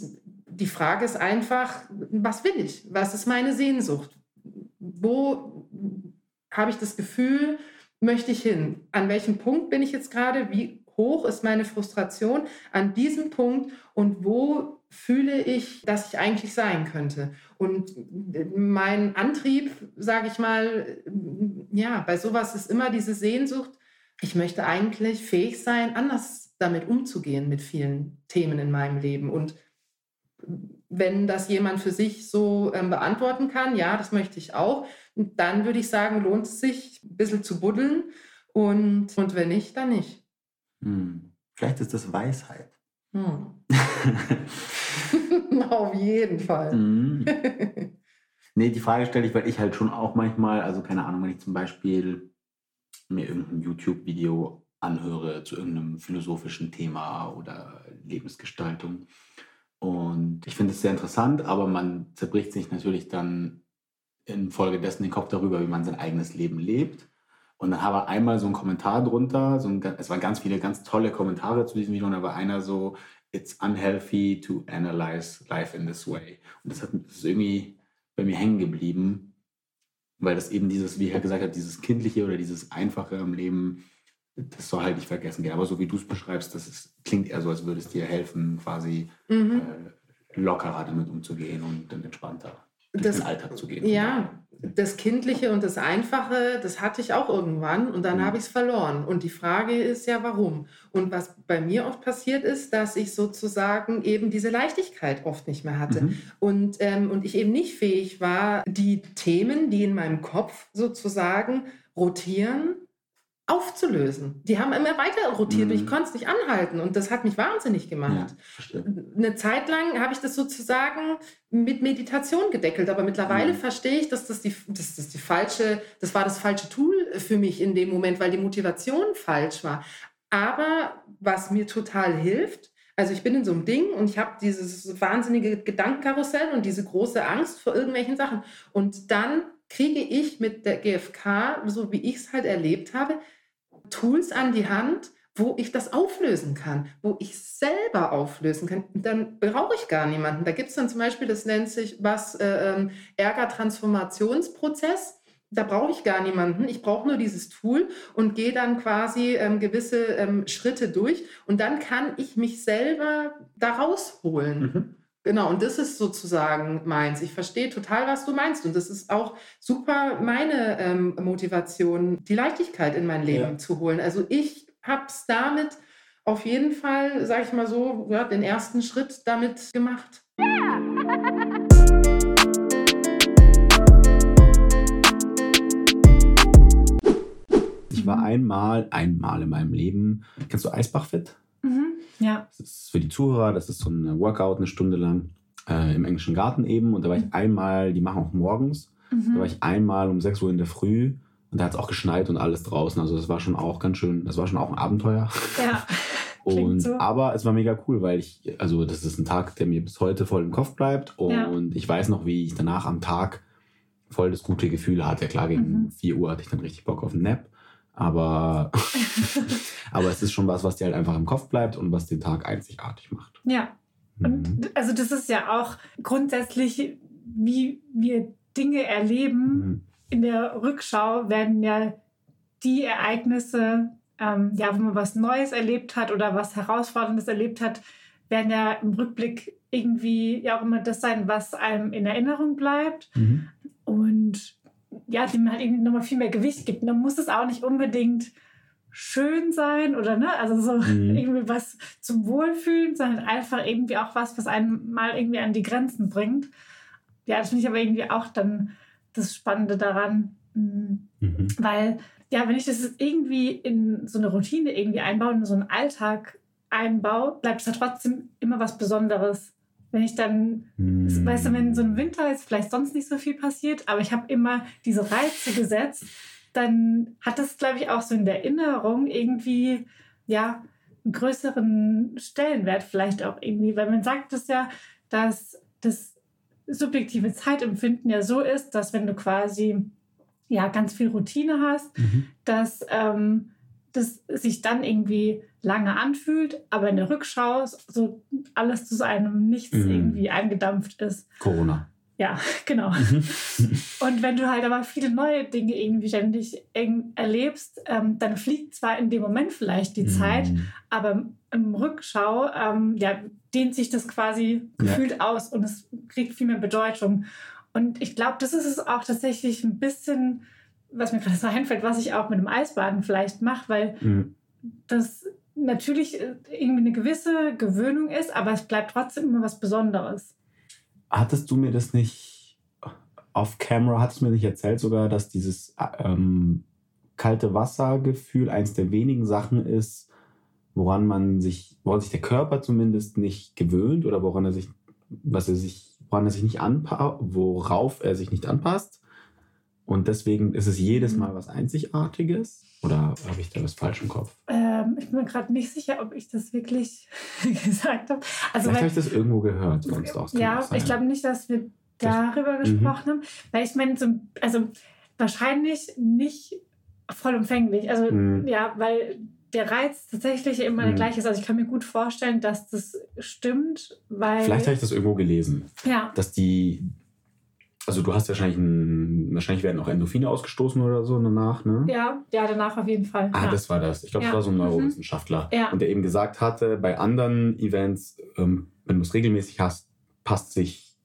die Frage ist einfach, was will ich? Was ist meine Sehnsucht? Wo habe ich das Gefühl, möchte ich hin? An welchem Punkt bin ich jetzt gerade? Wie hoch ist meine Frustration an diesem Punkt? Und wo fühle ich, dass ich eigentlich sein könnte? Und mein Antrieb, sage ich mal, ja, bei sowas ist immer diese Sehnsucht, ich möchte eigentlich fähig sein, anders damit umzugehen mit vielen Themen in meinem Leben. Und wenn das jemand für sich so ähm, beantworten kann, ja, das möchte ich auch, dann würde ich sagen, lohnt es sich, ein bisschen zu buddeln. Und, und wenn nicht, dann nicht. Hm. Vielleicht ist das Weisheit. Hm. Auf jeden Fall. Hm. nee, die Frage stelle ich, weil ich halt schon auch manchmal, also keine Ahnung, wenn ich zum Beispiel mir irgendein YouTube-Video anhöre zu irgendeinem philosophischen Thema oder Lebensgestaltung und ich finde es sehr interessant, aber man zerbricht sich natürlich dann infolgedessen den Kopf darüber, wie man sein eigenes Leben lebt. Und dann habe ich einmal so einen Kommentar drunter, so ein, es waren ganz viele ganz tolle Kommentare zu diesem Video und da war einer so, it's unhealthy to analyze life in this way. Und das, hat, das ist irgendwie bei mir hängen geblieben, weil das eben dieses, wie er gesagt hat, dieses Kindliche oder dieses Einfache im Leben das soll halt nicht vergessen gehen. Aber so wie du es beschreibst, das ist, klingt eher so, als würde es dir helfen, quasi mhm. äh, lockerer damit umzugehen und dann entspannter durch das, den Alltag zu gehen. Ja, das Kindliche und das Einfache, das hatte ich auch irgendwann und dann mhm. habe ich es verloren. Und die Frage ist ja, warum? Und was bei mir oft passiert ist, dass ich sozusagen eben diese Leichtigkeit oft nicht mehr hatte. Mhm. Und, ähm, und ich eben nicht fähig war, die Themen, die in meinem Kopf sozusagen rotieren, aufzulösen. Die haben immer weiter rotiert mhm. und ich mhm. konnte es nicht anhalten und das hat mich wahnsinnig gemacht. Ja, Eine Zeit lang habe ich das sozusagen mit Meditation gedeckelt, aber mittlerweile mhm. verstehe ich, dass das die, dass das die falsche, das war das falsche Tool für mich in dem Moment, weil die Motivation falsch war. Aber was mir total hilft, also ich bin in so einem Ding und ich habe dieses wahnsinnige Gedankenkarussell und diese große Angst vor irgendwelchen Sachen und dann kriege ich mit der GfK, so wie ich es halt erlebt habe, Tools an die Hand, wo ich das auflösen kann, wo ich selber auflösen kann. Dann brauche ich gar niemanden. Da gibt es dann zum Beispiel, das nennt sich was äh, ähm, Ärger-Transformationsprozess. Da brauche ich gar niemanden. Ich brauche nur dieses Tool und gehe dann quasi ähm, gewisse ähm, Schritte durch und dann kann ich mich selber da rausholen. Mhm. Genau, und das ist sozusagen meins. Ich verstehe total, was du meinst. Und das ist auch super meine ähm, Motivation, die Leichtigkeit in mein Leben ja. zu holen. Also ich habe es damit auf jeden Fall, sage ich mal so, ja, den ersten Schritt damit gemacht. Ich war einmal, einmal in meinem Leben, kennst du Eisbachfit? Mhm. Ja. Das ist für die Zuhörer, das ist so ein Workout eine Stunde lang äh, im englischen Garten eben. Und da war ich mhm. einmal, die machen auch morgens, mhm. da war ich einmal um 6 Uhr in der Früh und da hat es auch geschneit und alles draußen. Also das war schon auch ganz schön, das war schon auch ein Abenteuer. Ja. und so. aber es war mega cool, weil ich, also das ist ein Tag, der mir bis heute voll im Kopf bleibt. Und ja. ich weiß noch, wie ich danach am Tag voll das gute Gefühl hatte. Klar, gegen mhm. 4 Uhr hatte ich dann richtig Bock auf einen Nap. Aber, aber es ist schon was, was dir halt einfach im Kopf bleibt und was den Tag einzigartig macht. Ja. Und mhm. also das ist ja auch grundsätzlich wie wir Dinge erleben, mhm. in der Rückschau werden ja die Ereignisse, ähm, ja, wo man was Neues erlebt hat oder was Herausforderndes erlebt hat, werden ja im Rückblick irgendwie ja auch immer das sein, was einem in Erinnerung bleibt. Mhm. Und ja, dem halt irgendwie nochmal viel mehr Gewicht gibt. Und dann muss es auch nicht unbedingt schön sein oder ne, also so mhm. irgendwie was zum Wohlfühlen, sondern einfach irgendwie auch was, was einen mal irgendwie an die Grenzen bringt. Ja, das finde ich aber irgendwie auch dann das Spannende daran, mm, mhm. weil ja, wenn ich das irgendwie in so eine Routine irgendwie einbaue, in so einen Alltag einbaue, bleibt es ja trotzdem immer was Besonderes. Wenn ich dann, mhm. weißt du, wenn so ein Winter ist, vielleicht sonst nicht so viel passiert, aber ich habe immer diese Reize gesetzt, dann hat das, glaube ich, auch so in der Erinnerung irgendwie, ja, einen größeren Stellenwert vielleicht auch irgendwie, weil man sagt es ja, dass das subjektive Zeitempfinden ja so ist, dass wenn du quasi ja ganz viel Routine hast, mhm. dass ähm, das sich dann irgendwie lange anfühlt, aber in der Rückschau so alles zu einem Nichts mhm. irgendwie eingedampft ist. Corona. Ja, genau. Mhm. und wenn du halt aber viele neue Dinge irgendwie ständig erlebst, ähm, dann fliegt zwar in dem Moment vielleicht die mhm. Zeit, aber im Rückschau ähm, ja, dehnt sich das quasi gefühlt ja. aus und es kriegt viel mehr Bedeutung. Und ich glaube, das ist es auch tatsächlich ein bisschen, was mir gerade so einfällt, was ich auch mit dem Eisbaden vielleicht mache, weil mhm. das natürlich äh, irgendwie eine gewisse Gewöhnung ist, aber es bleibt trotzdem immer was Besonderes hattest du mir das nicht auf Camera, hattest du mir nicht erzählt sogar, dass dieses ähm, kalte Wassergefühl eins der wenigen Sachen ist, woran man sich, woran sich der Körper zumindest nicht gewöhnt oder woran er sich, was er sich, woran er sich nicht anpasst, worauf er sich nicht anpasst. Und deswegen ist es jedes Mal was Einzigartiges. Oder habe ich da was falsch im Kopf? Ähm, ich bin mir gerade nicht sicher, ob ich das wirklich gesagt habe. Also, Vielleicht habe ich das irgendwo gehört. Sonst auch ja, ich glaube nicht, dass wir darüber mhm. gesprochen haben. Weil ich meine, so, also wahrscheinlich nicht vollumfänglich. Also mhm. ja, weil der Reiz tatsächlich immer der mhm. gleiche ist. Also ich kann mir gut vorstellen, dass das stimmt, weil. Vielleicht habe ich das irgendwo gelesen. Ja. Dass die, also du hast wahrscheinlich ein, wahrscheinlich werden auch Endorphine ausgestoßen oder so danach, ne? Ja, ja, danach auf jeden Fall. Ah, ja. das war das. Ich glaube, ja. das war so ein mhm. Neurowissenschaftler. Ja. Und der eben gesagt hatte, bei anderen Events, ähm, wenn du es regelmäßig hast, passt sich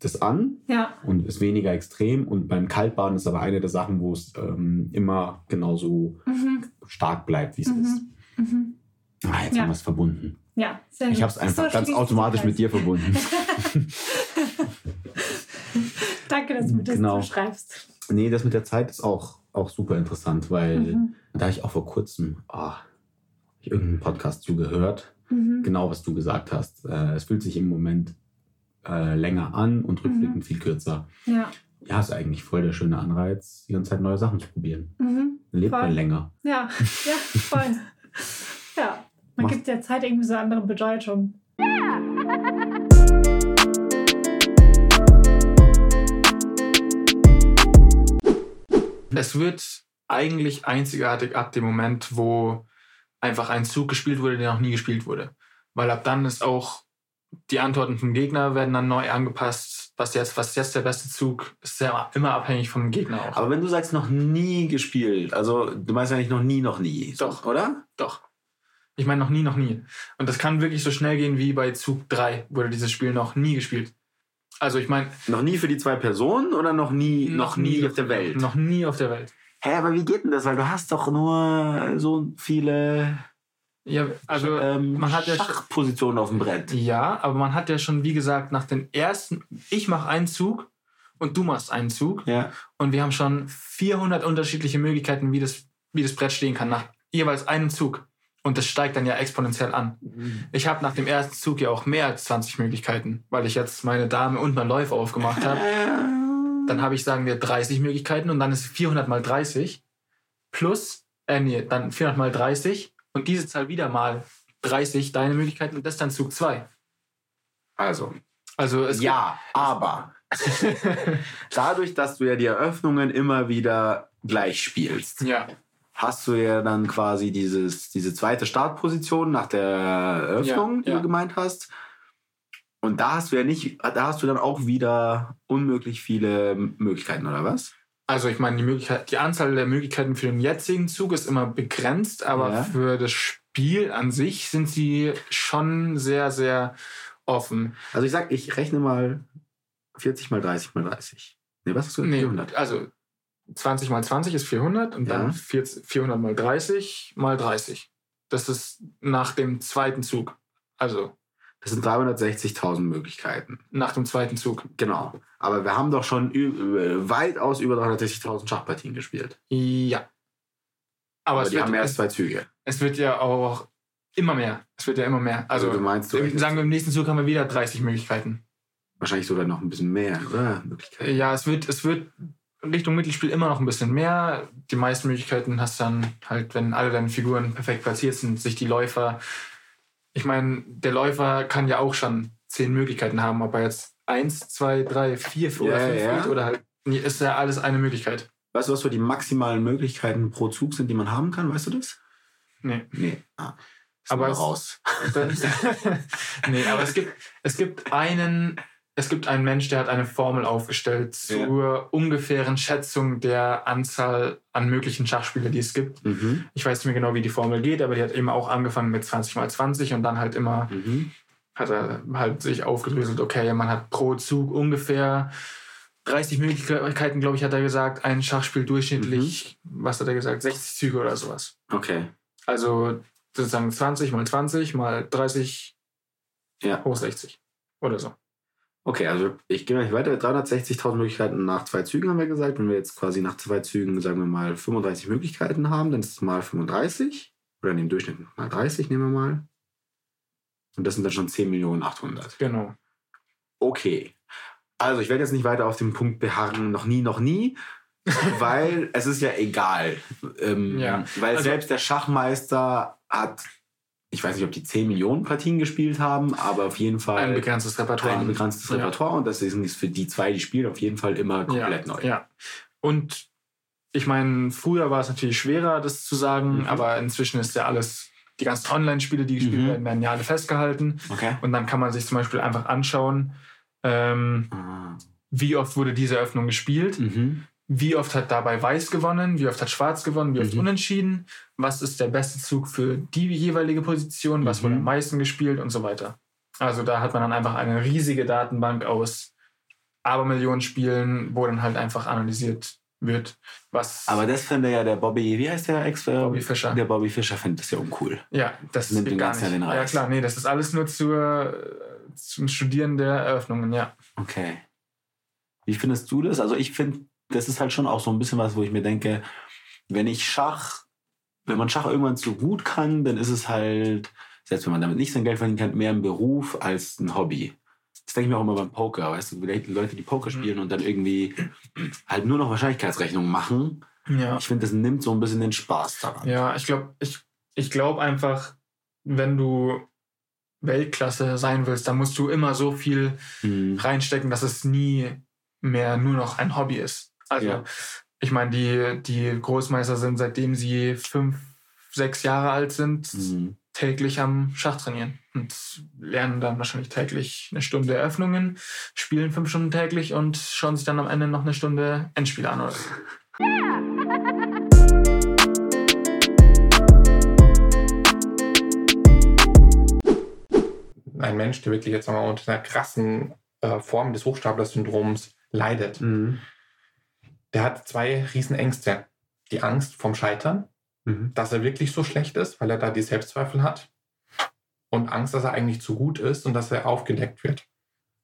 das an ja. und ist weniger extrem. Und beim Kaltbaden ist aber eine der Sachen, wo es ähm, immer genauso mhm. stark bleibt, wie es mhm. ist. Mhm. Ah, jetzt haben wir es verbunden. Ja, sehr Ich habe es einfach so ganz automatisch mit dir verbunden. Danke, dass du mir das genau. so schreibst. Nee, das mit der Zeit ist auch, auch super interessant, weil mhm. da ich auch vor kurzem oh, ich irgendeinen Podcast zugehört, mhm. genau was du gesagt hast. Äh, es fühlt sich im Moment äh, länger an und rückblickend mhm. viel kürzer. Ja. Ja, ist eigentlich voll der schöne Anreiz, die ganze Zeit neue Sachen zu probieren. Mhm. Dann lebt voll. man länger. Ja, ja, voll. ja, man Mach. gibt der Zeit irgendwie so andere Bedeutung. Es wird eigentlich einzigartig ab dem Moment, wo einfach ein Zug gespielt wurde, der noch nie gespielt wurde. Weil ab dann ist auch die Antworten vom Gegner werden dann neu angepasst. Was jetzt, was jetzt der beste Zug ist, ja immer abhängig vom Gegner auch. Aber wenn du sagst, noch nie gespielt, also du meinst ja nicht noch nie, noch nie. Doch. Oder? Doch. Ich meine noch nie, noch nie. Und das kann wirklich so schnell gehen wie bei Zug 3 wurde dieses Spiel noch nie gespielt. Also ich meine. Noch nie für die zwei Personen oder noch nie, noch, noch nie, nie auf der Welt? Noch nie auf der Welt. Hä, aber wie geht denn das? Weil du hast doch nur so viele ja, also ähm, man hat ja Schachpositionen auf dem Brett. Ja, aber man hat ja schon, wie gesagt, nach den ersten, ich mache einen Zug und du machst einen Zug. Ja. Und wir haben schon 400 unterschiedliche Möglichkeiten, wie das, wie das Brett stehen kann, nach jeweils einem Zug. Und das steigt dann ja exponentiell an. Mhm. Ich habe nach dem ersten Zug ja auch mehr als 20 Möglichkeiten, weil ich jetzt meine Dame und mein Läufer aufgemacht habe. dann habe ich, sagen wir, 30 Möglichkeiten und dann ist 400 mal 30 plus, äh, nee, dann 400 mal 30 und diese Zahl wieder mal 30 deine Möglichkeiten und das dann Zug 2. Also. Also es Ja, aber dadurch, dass du ja die Eröffnungen immer wieder gleich spielst, ja. Hast du ja dann quasi dieses, diese zweite Startposition nach der Eröffnung, ja, die ja. du gemeint hast. Und da hast du ja nicht, da hast du dann auch wieder unmöglich viele Möglichkeiten, oder was? Also ich meine, die, Möglichkeit, die Anzahl der Möglichkeiten für den jetzigen Zug ist immer begrenzt, aber ja. für das Spiel an sich sind sie schon sehr, sehr offen. Also ich sag, ich rechne mal 40 mal 30 mal 30. Nee, was ist du? Nee, 400. Also 20 mal 20 ist 400 und ja. dann 400 mal 30 mal 30. Das ist nach dem zweiten Zug. Also. Das sind 360.000 Möglichkeiten. Nach dem zweiten Zug. Genau. Aber wir haben doch schon weitaus über 360.000 Schachpartien gespielt. Ja. Aber, Aber die wird, haben erst zwei Züge. Es wird ja auch immer mehr. Es wird ja immer mehr. Also, also du meinst, du im, sagen wir, im nächsten Zug haben wir wieder 30 Möglichkeiten. Wahrscheinlich sogar noch ein bisschen mehr, oder? Möglichkeiten. Ja, es wird, es wird Richtung Mittelspiel immer noch ein bisschen mehr. Die meisten Möglichkeiten hast du dann halt, wenn alle deine Figuren perfekt platziert sind, sich die Läufer. Ich meine, der Läufer kann ja auch schon zehn Möglichkeiten haben, ob er jetzt eins, zwei, drei, vier ja, oder fünf ja. oder halt ist ja alles eine Möglichkeit. Weißt du, was so die maximalen Möglichkeiten pro Zug sind, die man haben kann? Weißt du das? Nee. Nee. Ah, aber raus. nee, aber es gibt, es gibt einen es gibt einen Mensch, der hat eine Formel aufgestellt zur ja. ungefähren Schätzung der Anzahl an möglichen Schachspieler, die es gibt. Mhm. Ich weiß nicht mehr genau, wie die Formel geht, aber die hat eben auch angefangen mit 20 mal 20 und dann halt immer mhm. hat er halt sich aufgedröselt, okay, man hat pro Zug ungefähr 30 Möglichkeiten, glaube ich, hat er gesagt, ein Schachspiel durchschnittlich, mhm. was hat er gesagt, 60 Züge oder sowas. Okay. Also sozusagen 20 mal 20 mal 30 ja. hoch 60 oder so. Okay, also ich gehe mal nicht weiter. 360.000 Möglichkeiten nach zwei Zügen haben wir gesagt. Wenn wir jetzt quasi nach zwei Zügen, sagen wir mal, 35 Möglichkeiten haben, dann ist es mal 35. Oder in dem Durchschnitt mal 30, nehmen wir mal. Und das sind dann schon 10.800.000. Genau. Okay. Also ich werde jetzt nicht weiter auf dem Punkt beharren, noch nie, noch nie. weil es ist ja egal. Ähm, ja. Weil also, selbst der Schachmeister hat ich weiß nicht, ob die 10 Millionen Partien gespielt haben, aber auf jeden Fall ein begrenztes Repertoire. Ein begrenztes ja. Repertoire und das ist für die zwei, die spielen, auf jeden Fall immer komplett ja. neu. Ja. Und ich meine, früher war es natürlich schwerer, das zu sagen, mhm. aber inzwischen ist ja alles, die ganzen Online-Spiele, die gespielt mhm. werden, werden ja alle festgehalten. Okay. Und dann kann man sich zum Beispiel einfach anschauen, ähm, ah. wie oft wurde diese Eröffnung gespielt. Mhm wie oft hat dabei Weiß gewonnen, wie oft hat Schwarz gewonnen, wie oft mhm. unentschieden, was ist der beste Zug für die jeweilige Position, was mhm. wurde am meisten gespielt und so weiter. Also da hat man dann einfach eine riesige Datenbank aus Abermillionen Spielen, wo dann halt einfach analysiert wird, was. Aber das finde ja der Bobby, wie heißt der Ex? Bobby Fischer. Der Bobby Fischer findet das ja uncool. Ja, das nimmt den gar nicht. Den ja klar, nee, das ist alles nur zur, zum Studieren der Eröffnungen, ja. Okay. Wie findest du das? Also ich finde das ist halt schon auch so ein bisschen was, wo ich mir denke, wenn ich Schach, wenn man Schach irgendwann so gut kann, dann ist es halt, selbst wenn man damit nicht sein Geld verdienen kann, mehr ein Beruf als ein Hobby. Das denke ich mir auch immer beim Poker, weißt du, vielleicht Leute, die Poker spielen und dann irgendwie halt nur noch Wahrscheinlichkeitsrechnungen machen. Ja. Ich finde, das nimmt so ein bisschen den Spaß daran. Ja, ich glaube, ich, ich glaube einfach, wenn du Weltklasse sein willst, dann musst du immer so viel mhm. reinstecken, dass es nie mehr nur noch ein Hobby ist. Also, ja. ich meine, die, die Großmeister sind, seitdem sie fünf, sechs Jahre alt sind, mhm. täglich am Schach trainieren und lernen dann wahrscheinlich täglich eine Stunde Eröffnungen, spielen fünf Stunden täglich und schauen sich dann am Ende noch eine Stunde Endspiel an oder so. Ein Mensch, der wirklich jetzt mal unter einer krassen äh, Form des Hochstapler-Syndroms leidet. Mhm der hat zwei Riesenängste. Die Angst vom Scheitern, mhm. dass er wirklich so schlecht ist, weil er da die Selbstzweifel hat. Und Angst, dass er eigentlich zu gut ist und dass er aufgedeckt wird.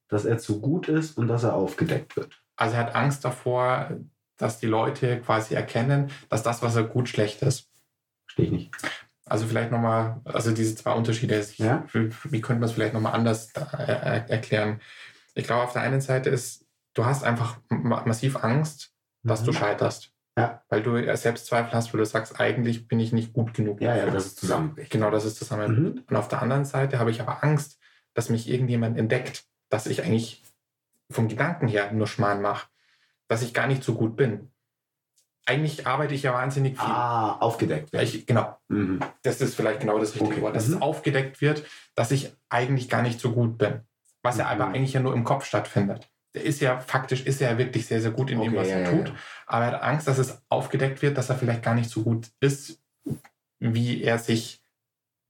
Dass er zu gut ist und dass er aufgedeckt wird. Also er hat Angst davor, dass die Leute quasi erkennen, dass das, was er gut, schlecht ist. Verstehe ich nicht. Also vielleicht nochmal, also diese zwei Unterschiede, ja? wie, könnte man es vielleicht nochmal anders äh, erklären? Ich glaube, auf der einen Seite ist, du hast einfach massiv Angst, dass mhm. du scheiterst. Ja. Weil du Selbstzweifel hast, wo du sagst, eigentlich bin ich nicht gut genug. Ja, ja, das ist zusammenbricht. Genau, das ist zusammen. Mhm. Und auf der anderen Seite habe ich aber Angst, dass mich irgendjemand entdeckt, dass ich eigentlich vom Gedanken her nur Schmarrn mache, dass ich gar nicht so gut bin. Eigentlich arbeite ich ja wahnsinnig viel. Ah, aufgedeckt wird. Ich, genau. Mhm. Das ist vielleicht genau das richtige okay. Wort. Dass mhm. es aufgedeckt wird, dass ich eigentlich gar nicht so gut bin was ja aber eigentlich ja nur im Kopf stattfindet. Der ist ja faktisch, ist er ja wirklich sehr, sehr gut in dem, was er ja, tut. Ja. Aber er hat Angst, dass es aufgedeckt wird, dass er vielleicht gar nicht so gut ist, wie er sich,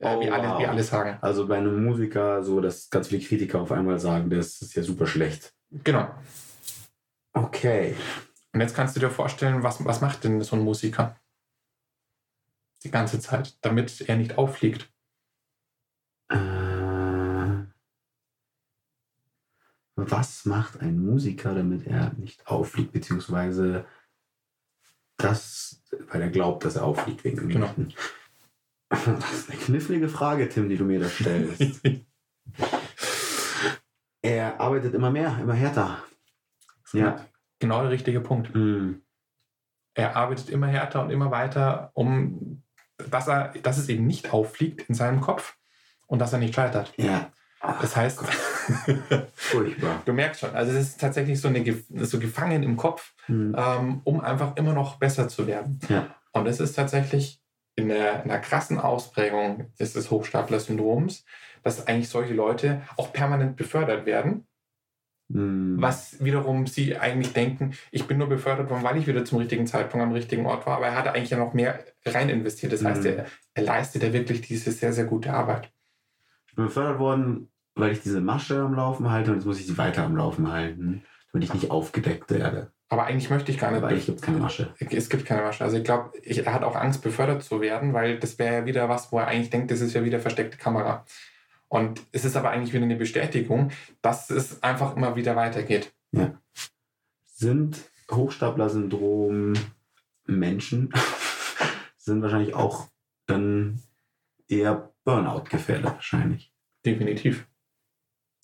äh, oh, wie, alle, wow. wie alle sagen. Also bei einem Musiker, so dass ganz viele Kritiker auf einmal sagen, das ist ja super schlecht. Genau. Okay. Und jetzt kannst du dir vorstellen, was, was macht denn so ein Musiker? Die ganze Zeit, damit er nicht auffliegt. Äh, was macht ein Musiker, damit er nicht auffliegt, beziehungsweise das, weil er glaubt, dass er auffliegt wegen dem genau. Das ist eine knifflige Frage, Tim, die du mir da stellst. er arbeitet immer mehr, immer härter. Ja. Genau der richtige Punkt. Mhm. Er arbeitet immer härter und immer weiter, um dass er, dass es eben nicht auffliegt in seinem Kopf und dass er nicht scheitert. Ja. Das heißt, furchtbar. du merkst schon, also es ist tatsächlich so, eine, so gefangen im Kopf, mhm. ähm, um einfach immer noch besser zu werden. Ja. Und es ist tatsächlich in einer, in einer krassen Ausprägung des Hochstapler-Syndroms, dass eigentlich solche Leute auch permanent befördert werden. Mhm. Was wiederum sie eigentlich denken, ich bin nur befördert worden, weil ich wieder zum richtigen Zeitpunkt am richtigen Ort war, aber er hatte eigentlich ja noch mehr rein investiert. Das heißt, mhm. er, er leistet ja wirklich diese sehr, sehr gute Arbeit bin befördert worden, weil ich diese Masche am Laufen halte und jetzt muss ich sie weiter am Laufen halten, damit ich nicht aufgedeckt werde. Aber eigentlich möchte ich gar nicht. Aber eigentlich gibt es keine Masche. Es gibt keine Masche. Also ich glaube, er hat auch Angst, befördert zu werden, weil das wäre ja wieder was, wo er eigentlich denkt, das ist ja wieder versteckte Kamera. Und es ist aber eigentlich wieder eine Bestätigung, dass es einfach immer wieder weitergeht. Ja. Sind Hochstapler-Syndrom Menschen, sind wahrscheinlich auch dann eher Burnout gefährdet wahrscheinlich. Definitiv.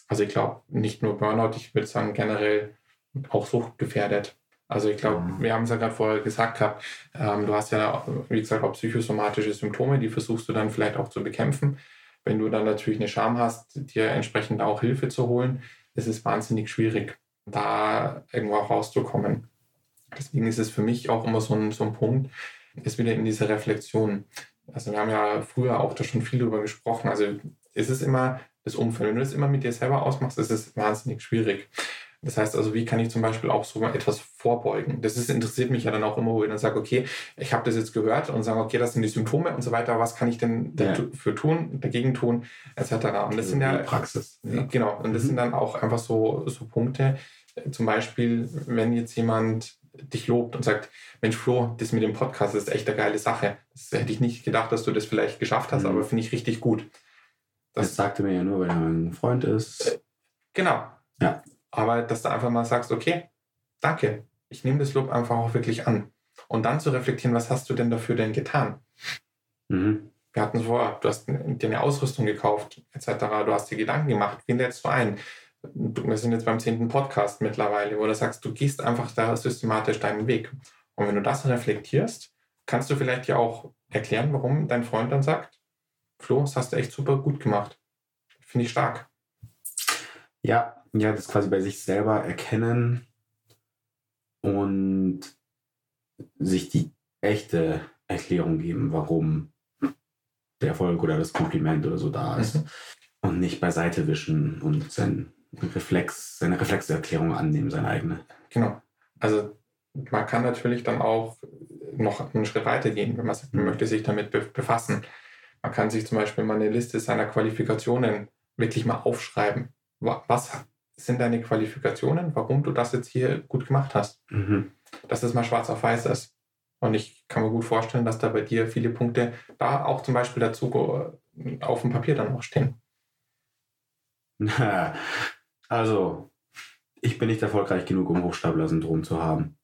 Also ich glaube, nicht nur Burnout, ich würde sagen generell auch suchtgefährdet. Also ich glaube, mhm. wir haben es ja gerade vorher gesagt gehabt, ähm, du hast ja, wie gesagt, auch psychosomatische Symptome, die versuchst du dann vielleicht auch zu bekämpfen. Wenn du dann natürlich eine Scham hast, dir entsprechend auch Hilfe zu holen, ist es wahnsinnig schwierig, da irgendwo auch rauszukommen. Deswegen ist es für mich auch immer so ein, so ein Punkt, ist wieder in dieser Reflexion. Also wir haben ja früher auch da schon viel drüber gesprochen. Also ist es immer das Umfeld. Wenn du das immer mit dir selber ausmachst, ist es wahnsinnig schwierig. Das heißt also, wie kann ich zum Beispiel auch so etwas vorbeugen? Das ist, interessiert mich ja dann auch immer, wo ich dann sage, okay, ich habe das jetzt gehört und sage, okay, das sind die Symptome und so weiter, was kann ich denn dafür ja. tun, dagegen tun, etc. Und das also sind ja Praxis. Ja. Genau, und das mhm. sind dann auch einfach so, so Punkte. Zum Beispiel, wenn jetzt jemand dich lobt und sagt, Mensch Flo, das mit dem Podcast ist echt eine geile Sache. Das hätte ich nicht gedacht, dass du das vielleicht geschafft hast, mhm. aber finde ich richtig gut. Das, das sagte mir ja nur, weil er mein Freund ist. Äh, genau. Ja. Aber dass du einfach mal sagst, okay, danke, ich nehme das Lob einfach auch wirklich an. Und dann zu reflektieren, was hast du denn dafür denn getan? Mhm. Wir hatten es vor, du hast dir eine Ausrüstung gekauft, etc. Du hast dir Gedanken gemacht, wen lädst du ein? wir sind jetzt beim zehnten Podcast mittlerweile, wo du sagst, du gehst einfach da systematisch deinen Weg. Und wenn du das reflektierst, kannst du vielleicht ja auch erklären, warum dein Freund dann sagt, Flo, das hast du echt super gut gemacht. Finde ich stark. Ja, ja, das quasi bei sich selber erkennen und sich die echte Erklärung geben, warum der Erfolg oder das Kompliment oder so da ist. Mhm. Und nicht beiseite wischen und sein Reflex, seine Reflexerklärung annehmen, seine eigene. Genau. Also man kann natürlich dann auch noch einen Schritt weiter gehen, wenn man sagt, man mhm. möchte sich damit befassen. Man kann sich zum Beispiel mal eine Liste seiner Qualifikationen wirklich mal aufschreiben. Was sind deine Qualifikationen, warum du das jetzt hier gut gemacht hast? Mhm. Dass das mal schwarz auf weiß ist. Und ich kann mir gut vorstellen, dass da bei dir viele Punkte da auch zum Beispiel dazu auf dem Papier dann auch stehen. Also, ich bin nicht erfolgreich genug, um Hochstapler-Syndrom zu haben.